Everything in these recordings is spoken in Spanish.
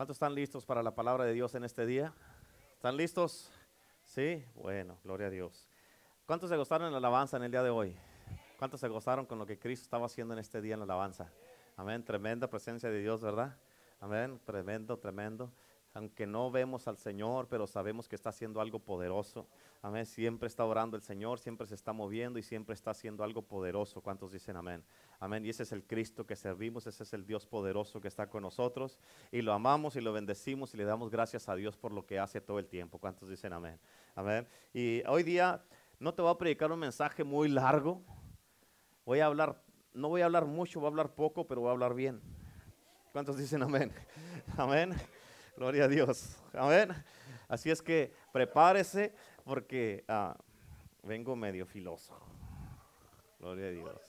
¿Cuántos están listos para la palabra de Dios en este día? ¿Están listos? Sí, bueno, gloria a Dios. ¿Cuántos se gozaron en la alabanza en el día de hoy? ¿Cuántos se gozaron con lo que Cristo estaba haciendo en este día en la alabanza? Amén, tremenda presencia de Dios, ¿verdad? Amén, tremendo, tremendo aunque no vemos al Señor, pero sabemos que está haciendo algo poderoso. Amén. Siempre está orando el Señor, siempre se está moviendo y siempre está haciendo algo poderoso. ¿Cuántos dicen amén? Amén. Y ese es el Cristo que servimos, ese es el Dios poderoso que está con nosotros. Y lo amamos y lo bendecimos y le damos gracias a Dios por lo que hace todo el tiempo. ¿Cuántos dicen amén? Amén. Y hoy día no te voy a predicar un mensaje muy largo. Voy a hablar, no voy a hablar mucho, voy a hablar poco, pero voy a hablar bien. ¿Cuántos dicen amén? Amén. Gloria a Dios. Amén. Así es que prepárese porque ah, vengo medio filoso. Gloria a Dios.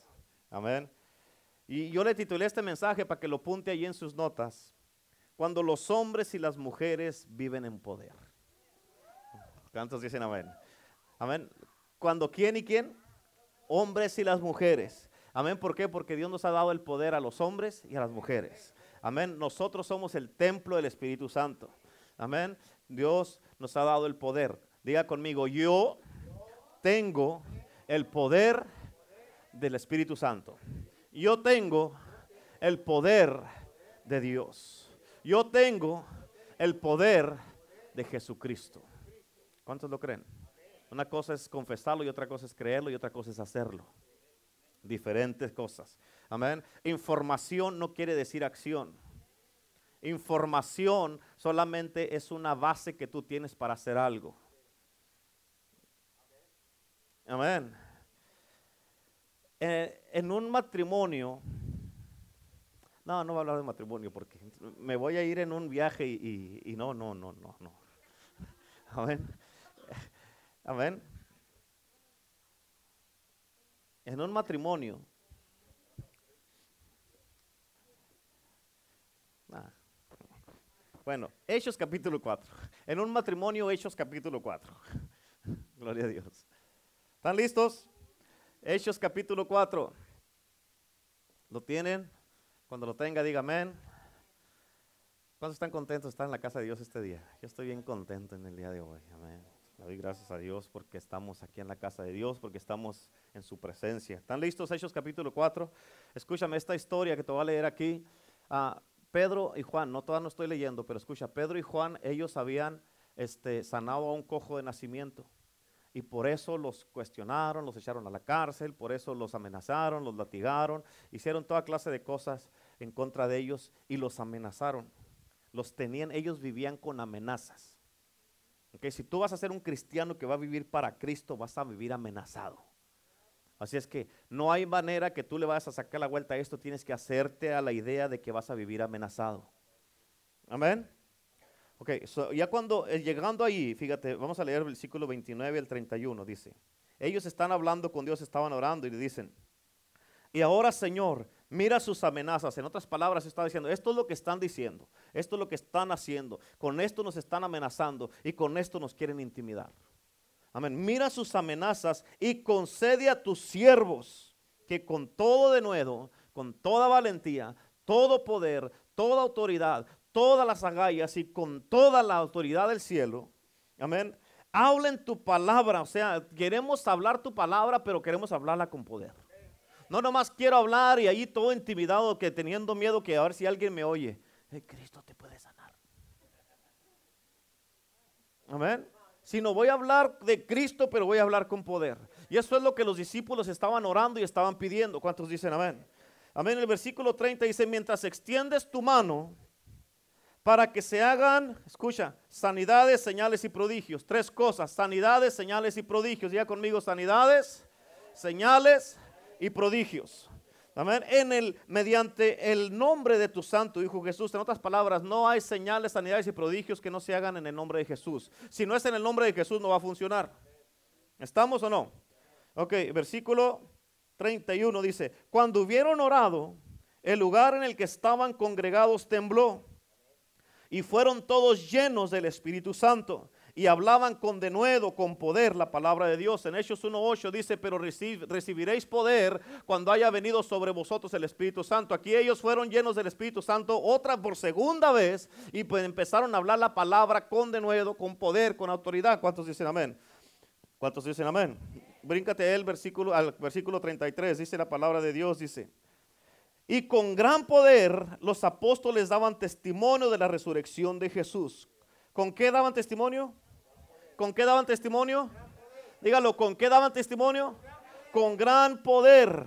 Amén. Y yo le titulé este mensaje para que lo punte ahí en sus notas. Cuando los hombres y las mujeres viven en poder. ¿Cuántos dicen amén? Amén. Cuando quién y quién? Hombres y las mujeres. Amén. ¿Por qué? Porque Dios nos ha dado el poder a los hombres y a las mujeres. Amén. Nosotros somos el templo del Espíritu Santo. Amén. Dios nos ha dado el poder. Diga conmigo, yo tengo el poder del Espíritu Santo. Yo tengo el poder de Dios. Yo tengo el poder de Jesucristo. ¿Cuántos lo creen? Una cosa es confesarlo y otra cosa es creerlo y otra cosa es hacerlo. Diferentes cosas. Amén. Información no quiere decir acción. Información solamente es una base que tú tienes para hacer algo. Amén. Eh, en un matrimonio, no, no voy a hablar de matrimonio porque me voy a ir en un viaje y, y no, no, no, no, no. Amén. Amén. En un matrimonio, Bueno, Hechos capítulo 4. En un matrimonio, Hechos capítulo 4. Gloria a Dios. ¿Están listos? Hechos capítulo 4. ¿Lo tienen? Cuando lo tenga, diga amén. ¿Cuántos están contentos de estar en la casa de Dios este día? Yo estoy bien contento en el día de hoy. Amén. Le doy gracias a Dios porque estamos aquí en la casa de Dios, porque estamos en su presencia. ¿Están listos? Hechos capítulo 4. Escúchame esta historia que te voy a leer aquí. Ah, Pedro y Juan, no todavía no estoy leyendo, pero escucha, Pedro y Juan, ellos habían este, sanado a un cojo de nacimiento. Y por eso los cuestionaron, los echaron a la cárcel, por eso los amenazaron, los latigaron, hicieron toda clase de cosas en contra de ellos y los amenazaron. Los tenían, ellos vivían con amenazas. Okay, si tú vas a ser un cristiano que va a vivir para Cristo, vas a vivir amenazado. Así es que no hay manera que tú le vayas a sacar la vuelta a esto, tienes que hacerte a la idea de que vas a vivir amenazado. Amén. Ok, ya cuando eh, llegando ahí, fíjate, vamos a leer el versículo 29 al 31, dice, ellos están hablando con Dios, estaban orando y le dicen, y ahora Señor, mira sus amenazas. En otras palabras, está diciendo, esto es lo que están diciendo, esto es lo que están haciendo, con esto nos están amenazando y con esto nos quieren intimidar. Amén. Mira sus amenazas y concede a tus siervos que con todo de nuevo, con toda valentía, todo poder, toda autoridad, todas las agallas y con toda la autoridad del cielo, amén, hablen tu palabra. O sea, queremos hablar tu palabra, pero queremos hablarla con poder. No nomás quiero hablar y ahí todo intimidado, que teniendo miedo que a ver si alguien me oye. Cristo te puede sanar. Amén sino voy a hablar de Cristo, pero voy a hablar con poder. Y eso es lo que los discípulos estaban orando y estaban pidiendo. ¿Cuántos dicen amén? Amén. El versículo 30 dice, mientras extiendes tu mano para que se hagan, escucha, sanidades, señales y prodigios. Tres cosas, sanidades, señales y prodigios. Diga conmigo, sanidades, señales y prodigios. Amén. En el, mediante el nombre de tu santo Hijo Jesús. En otras palabras, no hay señales, sanidades y prodigios que no se hagan en el nombre de Jesús. Si no es en el nombre de Jesús, no va a funcionar. ¿Estamos o no? Ok, versículo 31 dice, cuando hubieron orado, el lugar en el que estaban congregados tembló y fueron todos llenos del Espíritu Santo y hablaban con denuedo, con poder la palabra de Dios. En Hechos 1.8 dice, pero recibiréis poder cuando haya venido sobre vosotros el Espíritu Santo. Aquí ellos fueron llenos del Espíritu Santo otra por segunda vez y pues empezaron a hablar la palabra con denuedo, con poder, con autoridad. ¿Cuántos dicen amén? ¿Cuántos dicen amén? Bríncate el versículo, al versículo 33, dice la palabra de Dios, dice. Y con gran poder los apóstoles daban testimonio de la resurrección de Jesús. ¿Con qué daban testimonio? ¿Con qué daban testimonio? Dígalo, ¿con qué daban testimonio? Con gran poder.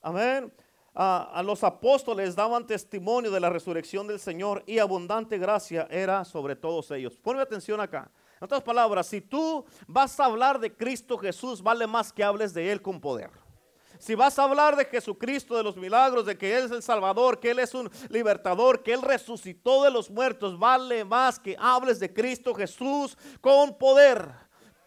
Amén. A, los apóstoles daban testimonio de la resurrección del Señor y abundante gracia era sobre todos ellos. Ponme atención acá. En otras palabras, si tú vas a hablar de Cristo Jesús, vale más que hables de Él con poder. Si vas a hablar de Jesucristo, de los milagros, de que Él es el Salvador, que Él es un libertador, que Él resucitó de los muertos, vale más que hables de Cristo Jesús con poder.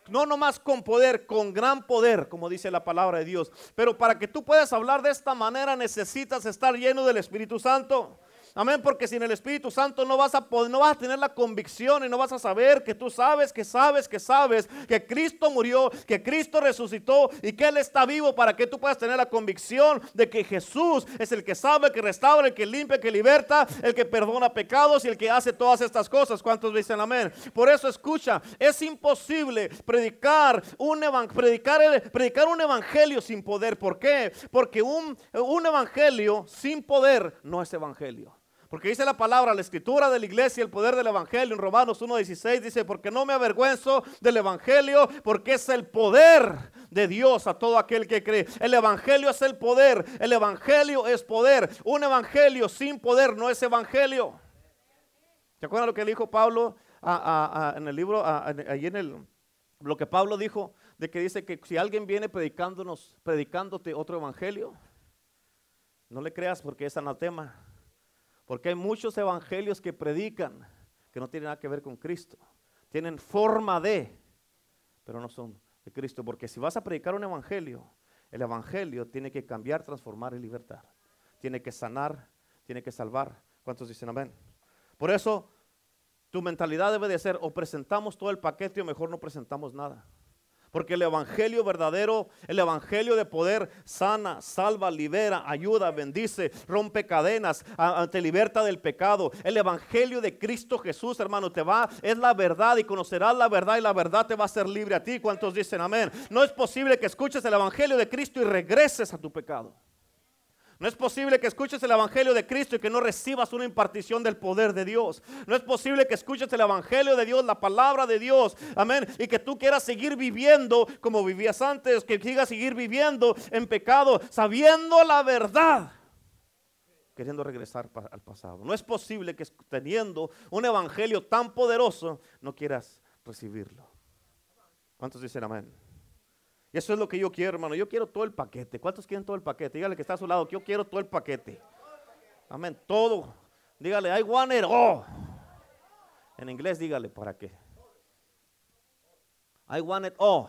No nomás con poder, con gran poder, como dice la palabra de Dios. Pero para que tú puedas hablar de esta manera necesitas estar lleno del Espíritu Santo. Amén, porque sin el Espíritu Santo no vas a poder, no vas a tener la convicción y no vas a saber que tú sabes, que sabes, que sabes que Cristo murió, que Cristo resucitó y que Él está vivo para que tú puedas tener la convicción de que Jesús es el que sabe, que restaura, el que limpia, el que liberta, el que perdona pecados y el que hace todas estas cosas. ¿Cuántos dicen amén? Por eso escucha, es imposible predicar un, predicar, predicar un evangelio sin poder. ¿Por qué? Porque un, un evangelio sin poder no es evangelio. Porque dice la palabra, la escritura de la iglesia, el poder del evangelio. En Romanos 1.16 dice, porque no me avergüenzo del evangelio, porque es el poder de Dios a todo aquel que cree. El evangelio es el poder, el evangelio es poder. Un evangelio sin poder no es evangelio. ¿Se acuerdan lo que dijo Pablo en el libro, allí en el, lo que Pablo dijo, de que dice que si alguien viene predicándonos, predicándote otro evangelio, no le creas porque es anatema. Porque hay muchos evangelios que predican que no tienen nada que ver con Cristo. Tienen forma de, pero no son de Cristo. Porque si vas a predicar un evangelio, el evangelio tiene que cambiar, transformar y libertar. Tiene que sanar, tiene que salvar. ¿Cuántos dicen amén? Por eso tu mentalidad debe de ser o presentamos todo el paquete o mejor no presentamos nada. Porque el Evangelio verdadero, el Evangelio de poder, sana, salva, libera, ayuda, bendice, rompe cadenas, te liberta del pecado. El Evangelio de Cristo Jesús, hermano, te va, es la verdad y conocerás la verdad y la verdad te va a hacer libre a ti. ¿Cuántos dicen amén? No es posible que escuches el Evangelio de Cristo y regreses a tu pecado. No es posible que escuches el Evangelio de Cristo y que no recibas una impartición del poder de Dios. No es posible que escuches el Evangelio de Dios, la palabra de Dios. Amén. Y que tú quieras seguir viviendo como vivías antes, que sigas seguir viviendo en pecado, sabiendo la verdad. Queriendo regresar al pasado. No es posible que teniendo un Evangelio tan poderoso no quieras recibirlo. ¿Cuántos dicen amén? Y eso es lo que yo quiero, hermano. Yo quiero todo el paquete. ¿Cuántos quieren todo el paquete? Dígale que está a su lado, que yo quiero todo el paquete. Amén. Todo. Dígale, I want it all. En inglés, dígale, ¿para qué? I want it all.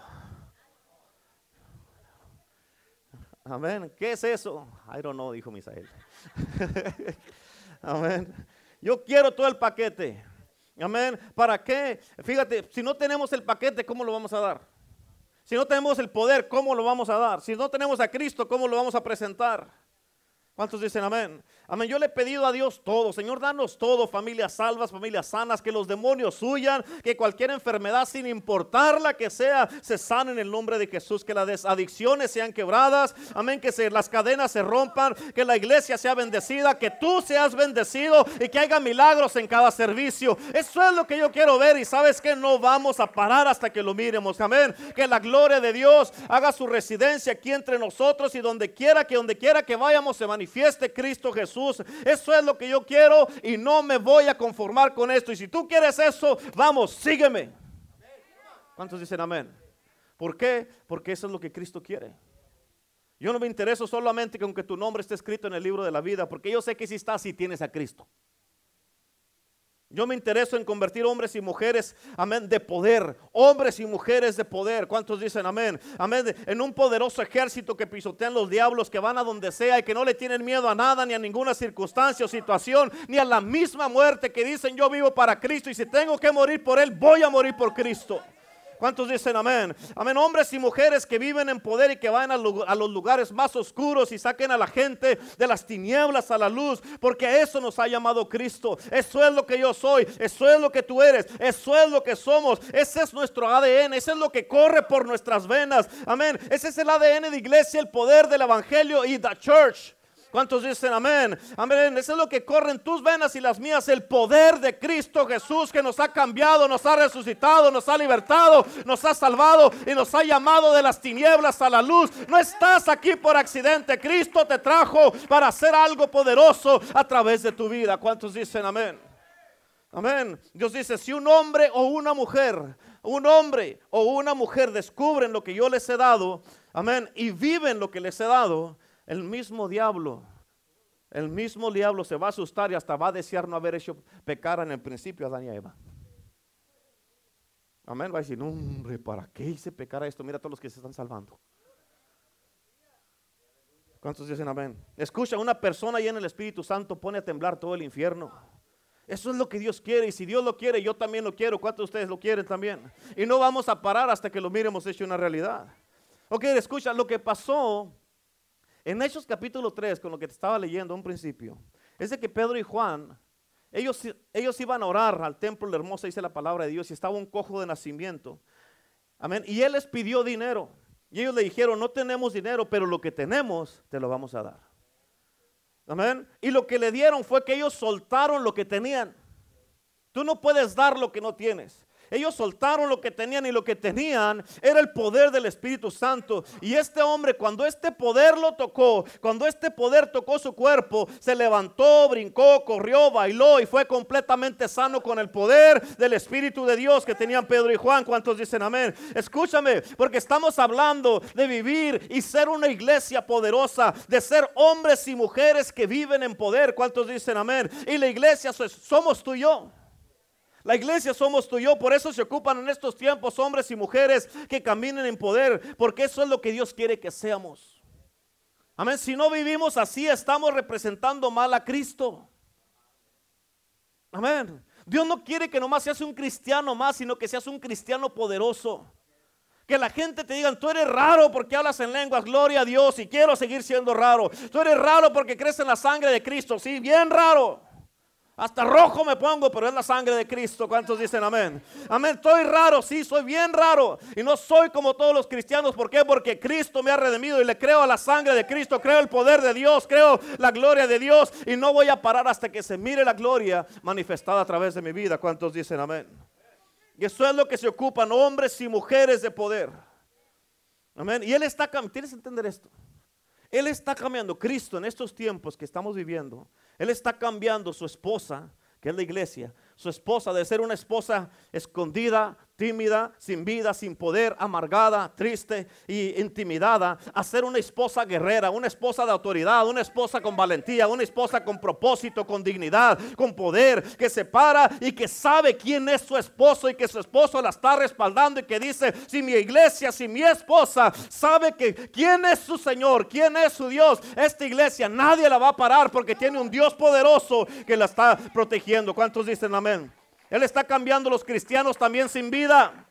Amén. ¿Qué es eso? I don't know, dijo Misael. Amén. Yo quiero todo el paquete. Amén. ¿Para qué? Fíjate, si no tenemos el paquete, ¿cómo lo vamos a dar? Si no tenemos el poder, ¿cómo lo vamos a dar? Si no tenemos a Cristo, ¿cómo lo vamos a presentar? ¿Cuántos dicen amén? Amén. Yo le he pedido a Dios todo. Señor, danos todo. Familias salvas, familias sanas. Que los demonios huyan. Que cualquier enfermedad, sin importar la que sea, se sane en el nombre de Jesús. Que las adicciones sean quebradas. Amén. Que se, las cadenas se rompan. Que la iglesia sea bendecida. Que tú seas bendecido. Y que haya milagros en cada servicio. Eso es lo que yo quiero ver. Y sabes que no vamos a parar hasta que lo miremos. Amén. Que la gloria de Dios haga su residencia aquí entre nosotros. Y donde quiera que donde quiera que vayamos se manifieste Cristo Jesús. Eso es lo que yo quiero y no me voy a conformar con esto. Y si tú quieres eso, vamos, sígueme. ¿Cuántos dicen amén? ¿Por qué? Porque eso es lo que Cristo quiere. Yo no me intereso solamente con que tu nombre esté escrito en el libro de la vida, porque yo sé que si estás, si tienes a Cristo. Yo me intereso en convertir hombres y mujeres, amén, de poder. Hombres y mujeres de poder. ¿Cuántos dicen amén? Amén. En un poderoso ejército que pisotean los diablos, que van a donde sea y que no le tienen miedo a nada, ni a ninguna circunstancia o situación, ni a la misma muerte que dicen yo vivo para Cristo y si tengo que morir por Él, voy a morir por Cristo. ¿Cuántos dicen amén? Amén. Hombres y mujeres que viven en poder y que van a, los lugares más oscuros y saquen a la gente de las tinieblas a la luz. Porque a eso nos ha llamado Cristo. Eso es lo que yo soy. Eso es lo que tú eres. Eso es lo que somos. Ese es nuestro ADN. Ese es lo que corre por nuestras venas. Amén. Ese es el ADN de iglesia, el poder del evangelio y the church. ¿Cuántos dicen amén? Amén. Eso es lo que corre en tus venas y las mías. El poder de Cristo Jesús que nos ha cambiado, nos ha resucitado, nos ha libertado, nos ha salvado y nos ha llamado de las tinieblas a la luz. No estás aquí por accidente. Cristo te trajo para hacer algo poderoso a través de tu vida. ¿Cuántos dicen amén? Amén. Dios dice, si un hombre o una mujer, un hombre o una mujer descubren lo que yo les he dado, amén, y viven lo que les he dado, el mismo diablo, el mismo diablo se va a asustar y hasta va a desear no haber hecho pecar en el principio a Adán y a Eva. Amén. Va a decir, hombre, ¿para qué hice pecar a esto? Mira todos los que se están salvando. ¿Cuántos dicen amén? Escucha, una persona y en el Espíritu Santo pone a temblar todo el infierno. Eso es lo que Dios quiere y si Dios lo quiere, yo también lo quiero. ¿Cuántos de ustedes lo quieren también? Y no vamos a parar hasta que lo miremos hecho una realidad. Ok, escucha, lo que pasó en Hechos capítulo 3, con lo que te estaba leyendo un principio, es de que Pedro y Juan, ellos, ellos iban a orar al templo de hermosa, dice la palabra de Dios, y estaba un cojo de nacimiento. Amén. Y él les pidió dinero. Y ellos le dijeron, no tenemos dinero, pero lo que tenemos te lo vamos a dar. Amén. Y lo que le dieron fue que ellos soltaron lo que tenían. Tú no puedes dar lo que no tienes. Ellos soltaron lo que tenían y lo que tenían era el poder del Espíritu Santo. Y este hombre, cuando este poder lo tocó, cuando este poder tocó su cuerpo, se levantó, brincó, corrió, bailó y fue completamente sano con el poder del Espíritu de Dios que tenían Pedro y Juan. ¿Cuántos dicen amén? Escúchame, porque estamos hablando de vivir y ser una iglesia poderosa, de ser hombres y mujeres que viven en poder. ¿Cuántos dicen amén? Y la iglesia somos tú y yo. La iglesia somos tú y yo, por eso se ocupan en estos tiempos hombres y mujeres que caminen en poder, porque eso es lo que Dios quiere que seamos. Amén, si no vivimos así, estamos representando mal a Cristo. Amén. Dios no quiere que nomás seas un cristiano más, sino que seas un cristiano poderoso. Que la gente te diga, tú eres raro porque hablas en lenguas, gloria a Dios, y quiero seguir siendo raro. Tú eres raro porque crees en la sangre de Cristo, sí, bien raro. Hasta rojo me pongo, pero es la sangre de Cristo. ¿Cuántos dicen amén? Amén. Estoy raro, sí, soy bien raro. Y no soy como todos los cristianos. ¿Por qué? Porque Cristo me ha redimido y le creo a la sangre de Cristo. Creo el poder de Dios. Creo la gloria de Dios. Y no voy a parar hasta que se mire la gloria manifestada a través de mi vida. ¿Cuántos dicen amén? Y eso es lo que se ocupan hombres y mujeres de poder. Amén. Y Él está cambiando. Tienes que entender esto. Él está cambiando. Cristo en estos tiempos que estamos viviendo él está cambiando su esposa, que es la iglesia, su esposa de ser una esposa escondida, tímida, sin vida, sin poder, amargada, triste y intimidada, a ser una esposa guerrera, una esposa de autoridad, una esposa con valentía, una esposa con propósito, con dignidad, con poder, que se para y que sabe quién es su esposo y que su esposo la está respaldando y que dice, si mi iglesia, si mi esposa sabe que quién es su Señor, quién es su Dios, esta iglesia nadie la va a parar porque tiene un Dios poderoso que la está protegiendo. ¿Cuántos dicen amén? Él está cambiando los cristianos también sin vida.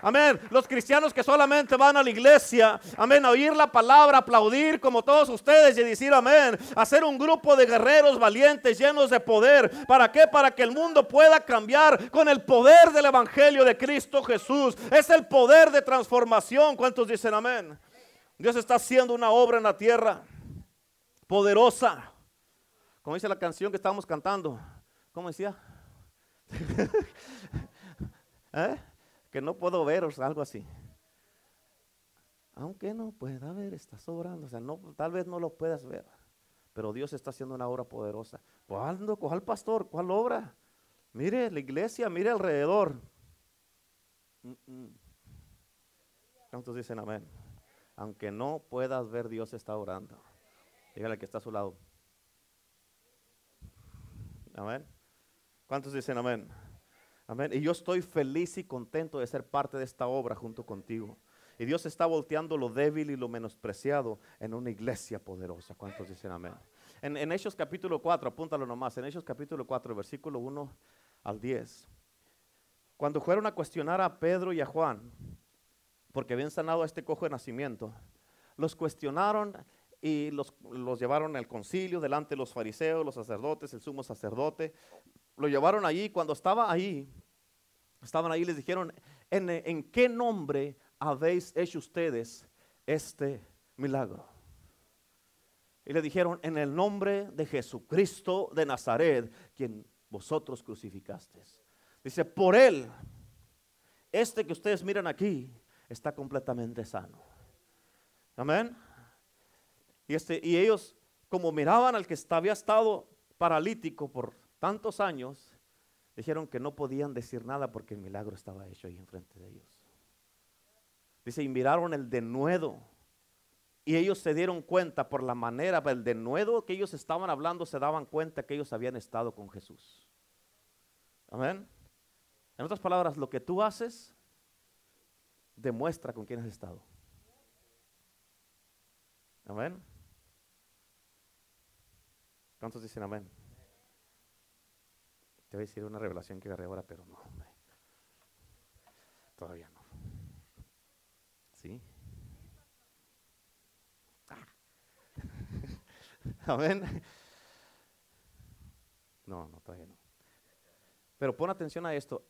Amén. Los cristianos que solamente van a la iglesia, amén, a oír la palabra, aplaudir como todos ustedes y decir amén. Hacer un grupo de guerreros valientes, llenos de poder. ¿Para qué? Para que el mundo pueda cambiar con el poder del Evangelio de Cristo Jesús. Es el poder de transformación. ¿Cuántos dicen amén? Dios está haciendo una obra en la tierra poderosa. Como dice la canción que estábamos cantando. ¿Cómo decía? ¿Eh? Que no puedo ver o algo así. Aunque no pueda ver, está sobrando. O sea, no, tal vez no lo puedas ver. Pero Dios está haciendo una obra poderosa. ¿Cuál, ¿Cuál pastor? ¿Cuál obra? Mire la iglesia, mire alrededor. ¿Cuántos dicen amén? Aunque no puedas ver, Dios está orando. Dígale que está a su lado. Amén. ¿Cuántos dicen amén? Amén. Y yo estoy feliz y contento de ser parte de esta obra junto contigo. Y Dios está volteando lo débil y lo menospreciado en una iglesia poderosa. ¿Cuántos dicen amén? En, en Hechos capítulo 4, apúntalo nomás, en Hechos capítulo 4, versículo 1 al 10. Cuando fueron a cuestionar a Pedro y a Juan, porque habían sanado a este cojo de nacimiento, los cuestionaron y los, los, llevaron al concilio delante de los fariseos, los sacerdotes, el sumo sacerdote. Lo llevaron allí. Cuando estaba ahí, estaban ahí, les dijeron, ¿en, en qué nombre habéis hecho ustedes este milagro? Y le dijeron, en el nombre de Jesucristo de Nazaret, quien vosotros crucificasteis. Dice, por él, este que ustedes miran aquí, está completamente sano. Amén. Y, este, y ellos, como miraban al que había estado paralítico por tantos años, dijeron que no podían decir nada porque el milagro estaba hecho ahí enfrente de ellos. Dice, y miraron el denuedo. Y ellos se dieron cuenta por la manera, el denuedo que ellos estaban hablando, se daban cuenta que ellos habían estado con Jesús. Amén. En otras palabras, lo que tú haces demuestra con quién has estado. Amén. ¿Cuántos dicen amén? Te voy a decir una revelación que agarré ahora, pero no. Todavía no. ¿Sí? Ah. Amén. No, no, todavía no. Pero pon atención a esto.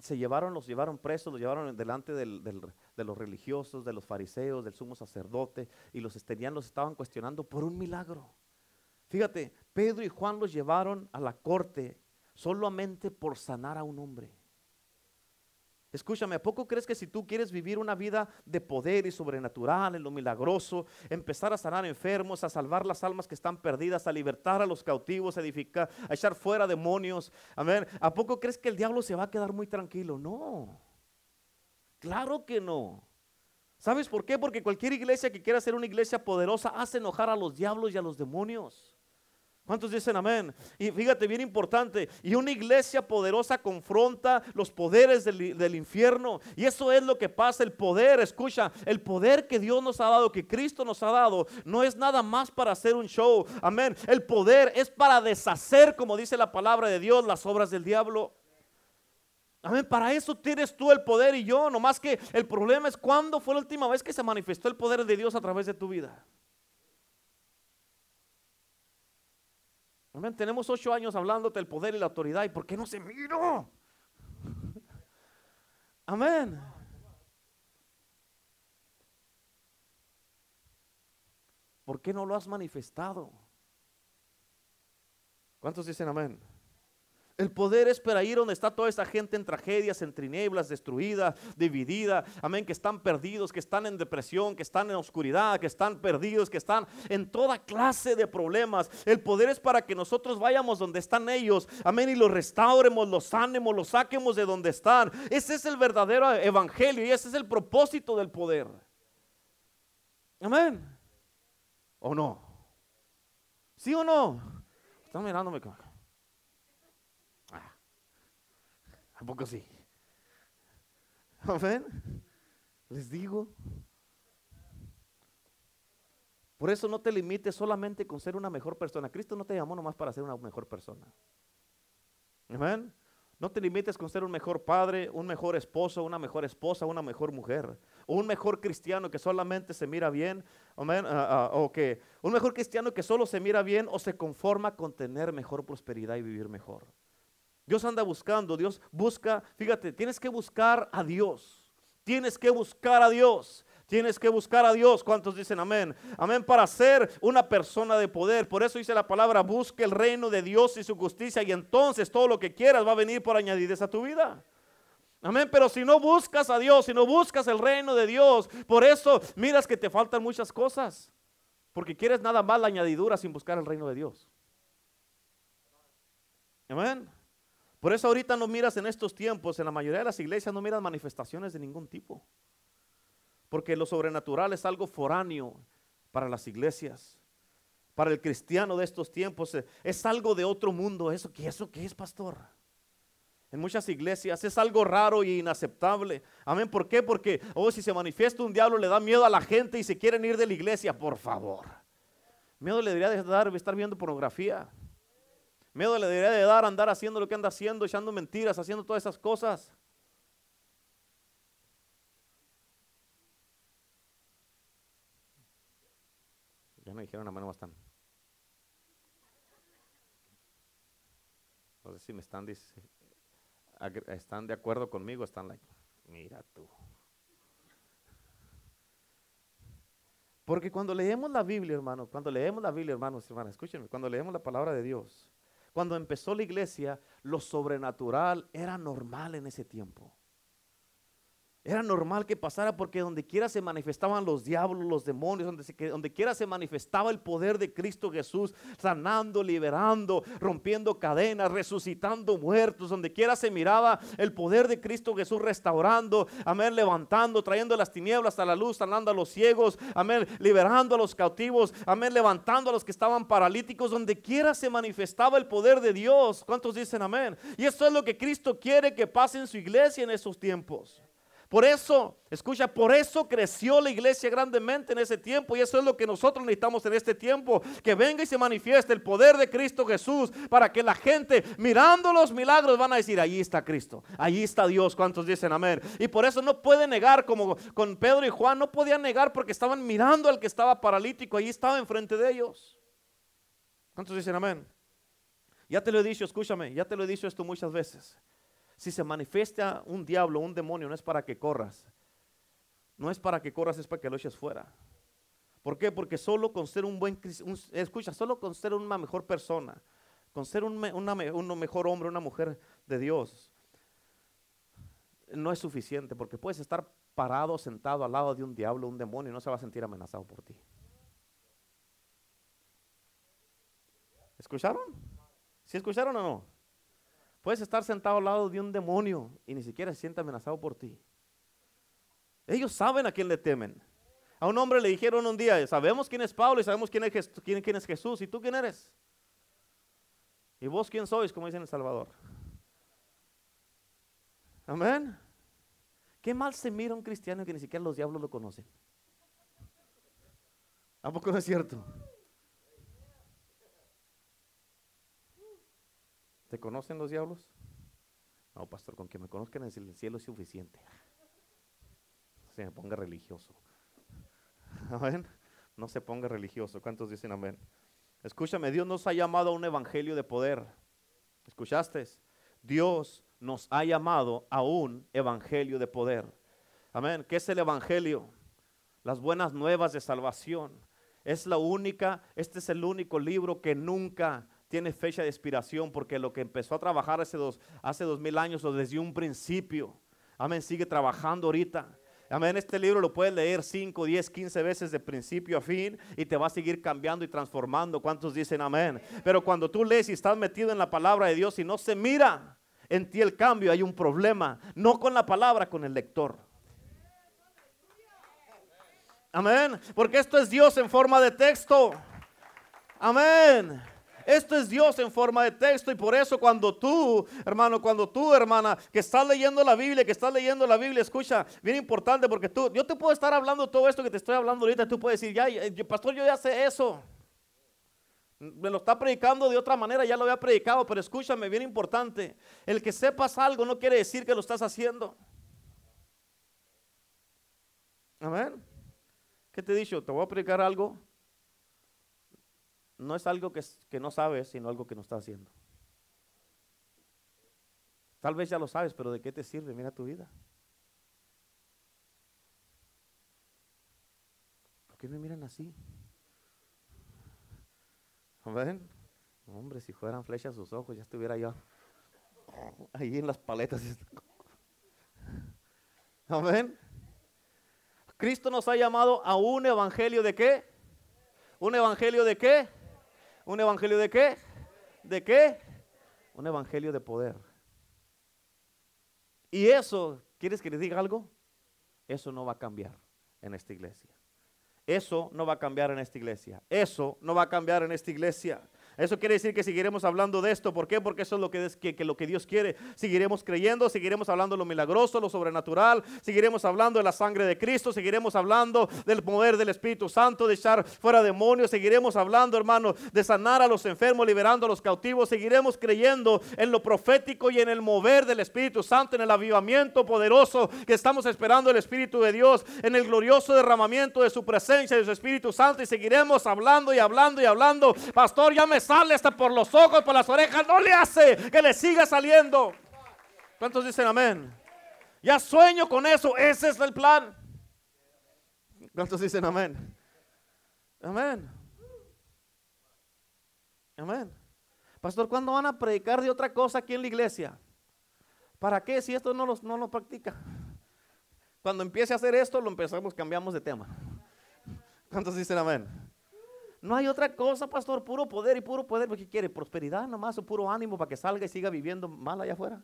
Se llevaron, los llevaron presos, los llevaron delante de los religiosos, de los fariseos, del sumo sacerdote, y los tenían, los estaban cuestionando por un milagro. Fíjate, Pedro y Juan los llevaron a la corte solamente por sanar a un hombre. Escúchame, ¿a poco crees que si tú quieres vivir una vida de poder y sobrenatural, en lo milagroso, empezar a sanar enfermos, a salvar las almas que están perdidas, a libertar a los cautivos, a edificar, a echar fuera demonios? Amén. ¿A poco crees que el diablo se va a quedar muy tranquilo? No. Claro que no. ¿Sabes por qué? Porque cualquier iglesia que quiera ser una iglesia poderosa hace enojar a los diablos y a los demonios. ¿Cuántos dicen amén? Y fíjate, bien importante, y una iglesia poderosa confronta los poderes del, infierno. Y eso es lo que pasa, el poder, escucha, el poder que Dios nos ha dado, que Cristo nos ha dado, no es nada más para hacer un show. Amén. El poder es para deshacer, como dice la palabra de Dios, las obras del diablo. Amén, para eso tienes tú el poder y yo, nomás que el problema es cuándo fue la última vez que se manifestó el poder de Dios a través de tu vida. Amén. Tenemos ocho años hablándote del poder y la autoridad. ¿Y por qué no se miró? Amén. ¿Por qué no lo has manifestado? ¿Cuántos dicen amén? El poder es para ir donde está toda esa gente en tragedias, en tinieblas, destruida, dividida. Amén, que están perdidos, que están en depresión, que están en oscuridad, que están perdidos, que están en toda clase de problemas. El poder es para que nosotros vayamos donde están ellos. Amén, y los restauremos, los sanemos, los saquemos de donde están. Ese es el verdadero evangelio y ese es el propósito del poder. Amén. ¿O no? ¿Sí o no? Están mirándome. ¿A poco sí? Amén. Les digo. Por eso no te limites solamente con ser una mejor persona. Cristo no te llamó nomás para ser una mejor persona. Amén. No te limites con ser un mejor padre, un mejor esposo, una mejor esposa, una mejor mujer, un mejor cristiano que solamente se mira bien, amén, ah, ah, o que un mejor cristiano que solo se mira bien o se conforma con tener mejor prosperidad y vivir mejor. Dios anda buscando, Dios busca, fíjate, tienes que buscar a Dios. Tienes que buscar a Dios. Tienes que buscar a Dios. ¿Cuántos dicen amén? Amén para ser una persona de poder. Por eso dice la palabra, busque el reino de Dios y su justicia y entonces todo lo que quieras va a venir por añadidez a tu vida. Amén, pero si no buscas a Dios, si no buscas el reino de Dios, por eso miras que te faltan muchas cosas. Porque quieres nada más la añadidura sin buscar el reino de Dios. Amén. Por eso ahorita no miras en estos tiempos, en la mayoría de las iglesias no miras manifestaciones de ningún tipo. Porque lo sobrenatural es algo foráneo para las iglesias. Para el cristiano de estos tiempos eh, es algo de otro mundo. ¿Eso qué, eso qué es, pastor? En muchas iglesias es algo raro y inaceptable. Amén. ¿Por qué? Porque, oh, si se manifiesta un diablo, le da miedo a la gente y se quieren ir de la iglesia. Por favor. Miedo le debería de dar estar viendo pornografía. Miedo le debería de dar andar haciendo lo que anda haciendo, echando mentiras, haciendo todas esas cosas. Ya me dijeron a mano bastante. No sé si me están, están de acuerdo conmigo, están like, mira tú. Porque cuando leemos la Biblia, hermano, cuando leemos la Biblia, hermanos y hermanas, escúchenme, cuando leemos la palabra de Dios, cuando empezó la iglesia, lo sobrenatural era normal en ese tiempo. Era normal que pasara porque donde quiera se manifestaban los diablos, los demonios, donde, quiera se manifestaba el poder de Cristo Jesús, sanando, liberando, rompiendo cadenas, resucitando muertos, donde quiera se miraba el poder de Cristo Jesús restaurando, amén, levantando, trayendo las tinieblas a la luz, sanando a los ciegos, amén, liberando a los cautivos, amén, levantando a los que estaban paralíticos, donde quiera se manifestaba el poder de Dios. ¿Cuántos dicen amén? Y esto es lo que Cristo quiere que pase en su iglesia en esos tiempos. Por eso, escucha, por eso creció la iglesia grandemente en ese tiempo y eso es lo que nosotros necesitamos en este tiempo, que venga y se manifieste el poder de Cristo Jesús para que la gente mirando los milagros van a decir, allí está Cristo, allí está Dios, ¿cuántos dicen amén? Y por eso no puede negar como con Pedro y Juan, no podían negar porque estaban mirando al que estaba paralítico, allí estaba enfrente de ellos. ¿Cuántos dicen amén? Ya te lo he dicho, escúchame, ya te lo he dicho esto muchas veces si se manifiesta un diablo, un demonio, no es para que corras. No es para que corras, es para que lo eches fuera. ¿Por qué? Porque solo con ser un buen, escucha, solo con ser una mejor persona, con ser un, mejor hombre, una mujer de Dios, no es suficiente, porque puedes estar parado, sentado al lado de un diablo, un demonio, y no se va a sentir amenazado por ti. ¿Escucharon? ¿Sí escucharon o no? Puedes estar sentado al lado de un demonio y ni siquiera se siente amenazado por ti. Ellos saben a quién le temen. A un hombre le dijeron un día, sabemos quién es Pablo y sabemos quién es, quién, es Jesús. ¿Y tú quién eres? ¿Y vos quién sois? Como dicen en El Salvador. Amén. Qué mal se mira un cristiano que ni siquiera los diablos lo conocen. ¿A poco no es cierto? ¿Te conocen los diablos? No, pastor, con que me conozcan en el cielo es suficiente. Se me ponga religioso. Amén. No se ponga religioso. ¿Cuántos dicen amén? Escúchame, Dios nos ha llamado a un evangelio de poder. ¿Escuchaste? Dios nos ha llamado a un evangelio de poder. Amén. ¿Qué es el evangelio? Las buenas nuevas de salvación. Es la única, este es el único libro que nunca tiene fecha de expiración porque lo que empezó a trabajar hace dos, hace dos mil años o desde un principio, amén, sigue trabajando ahorita. Amén, este libro lo puedes leer 5, 10, 15 veces de principio a fin y te va a seguir cambiando y transformando. ¿Cuántos dicen amén? Pero cuando tú lees y estás metido en la palabra de Dios y no se mira en ti el cambio, hay un problema. No con la palabra, con el lector. Amén. Porque esto es Dios en forma de texto. Amén. Esto es Dios en forma de texto y por eso cuando tú, hermano, cuando tú, hermana, que estás leyendo la Biblia, que estás leyendo la Biblia, escucha, bien importante porque tú, yo te puedo estar hablando todo esto que te estoy hablando ahorita, tú puedes decir, ya, pastor, yo ya sé eso. Me lo está predicando de otra manera, ya lo había predicado, pero escúchame, bien importante, el que sepas algo no quiere decir que lo estás haciendo. Amén. ¿Qué te he dicho? Te voy a predicar algo no es algo que, que no sabes, sino algo que no estás haciendo. Tal vez ya lo sabes, pero ¿de qué te sirve? Mira tu vida. ¿Por qué me miran así? ¿Ven? Hombre, si fueran flechas sus ojos, ya estuviera yo ahí en las paletas. Amén. Cristo nos ha llamado a un evangelio de qué? ¿Un evangelio de qué? ¿Un evangelio de qué? ¿De qué? Un evangelio de poder. Y eso, ¿quieres que les diga algo? Eso no va a cambiar en esta iglesia. Eso no va a cambiar en esta iglesia. Eso no va a cambiar en esta iglesia. Eso quiere decir que seguiremos hablando de esto. ¿Por qué? Porque eso es lo que, que, lo que Dios quiere. Seguiremos creyendo, seguiremos hablando de lo milagroso, lo sobrenatural, seguiremos hablando de la sangre de Cristo, seguiremos hablando del poder del Espíritu Santo, de echar fuera demonios, seguiremos hablando, hermano, de sanar a los enfermos, liberando a los cautivos, seguiremos creyendo en lo profético y en el mover del Espíritu Santo, en el avivamiento poderoso que estamos esperando el Espíritu de Dios, en el glorioso derramamiento de su presencia, de su Espíritu Santo, y seguiremos hablando y hablando y hablando. Pastor, ya me sale hasta por los ojos, por las orejas, no le hace que le siga saliendo. ¿Cuántos dicen amén? Ya sueño con eso, ese es el plan. ¿Cuántos dicen amén? Amén. Amén. Pastor, ¿cuándo van a predicar de otra cosa aquí en la iglesia? ¿Para qué si esto no lo, no lo practica? Cuando empiece a hacer esto, lo empezamos, cambiamos de tema. ¿Cuántos dicen amén? No hay otra cosa, pastor, puro poder y puro poder. ¿Qué quiere? ¿Prosperidad nomás o puro ánimo para que salga y siga viviendo mal allá afuera?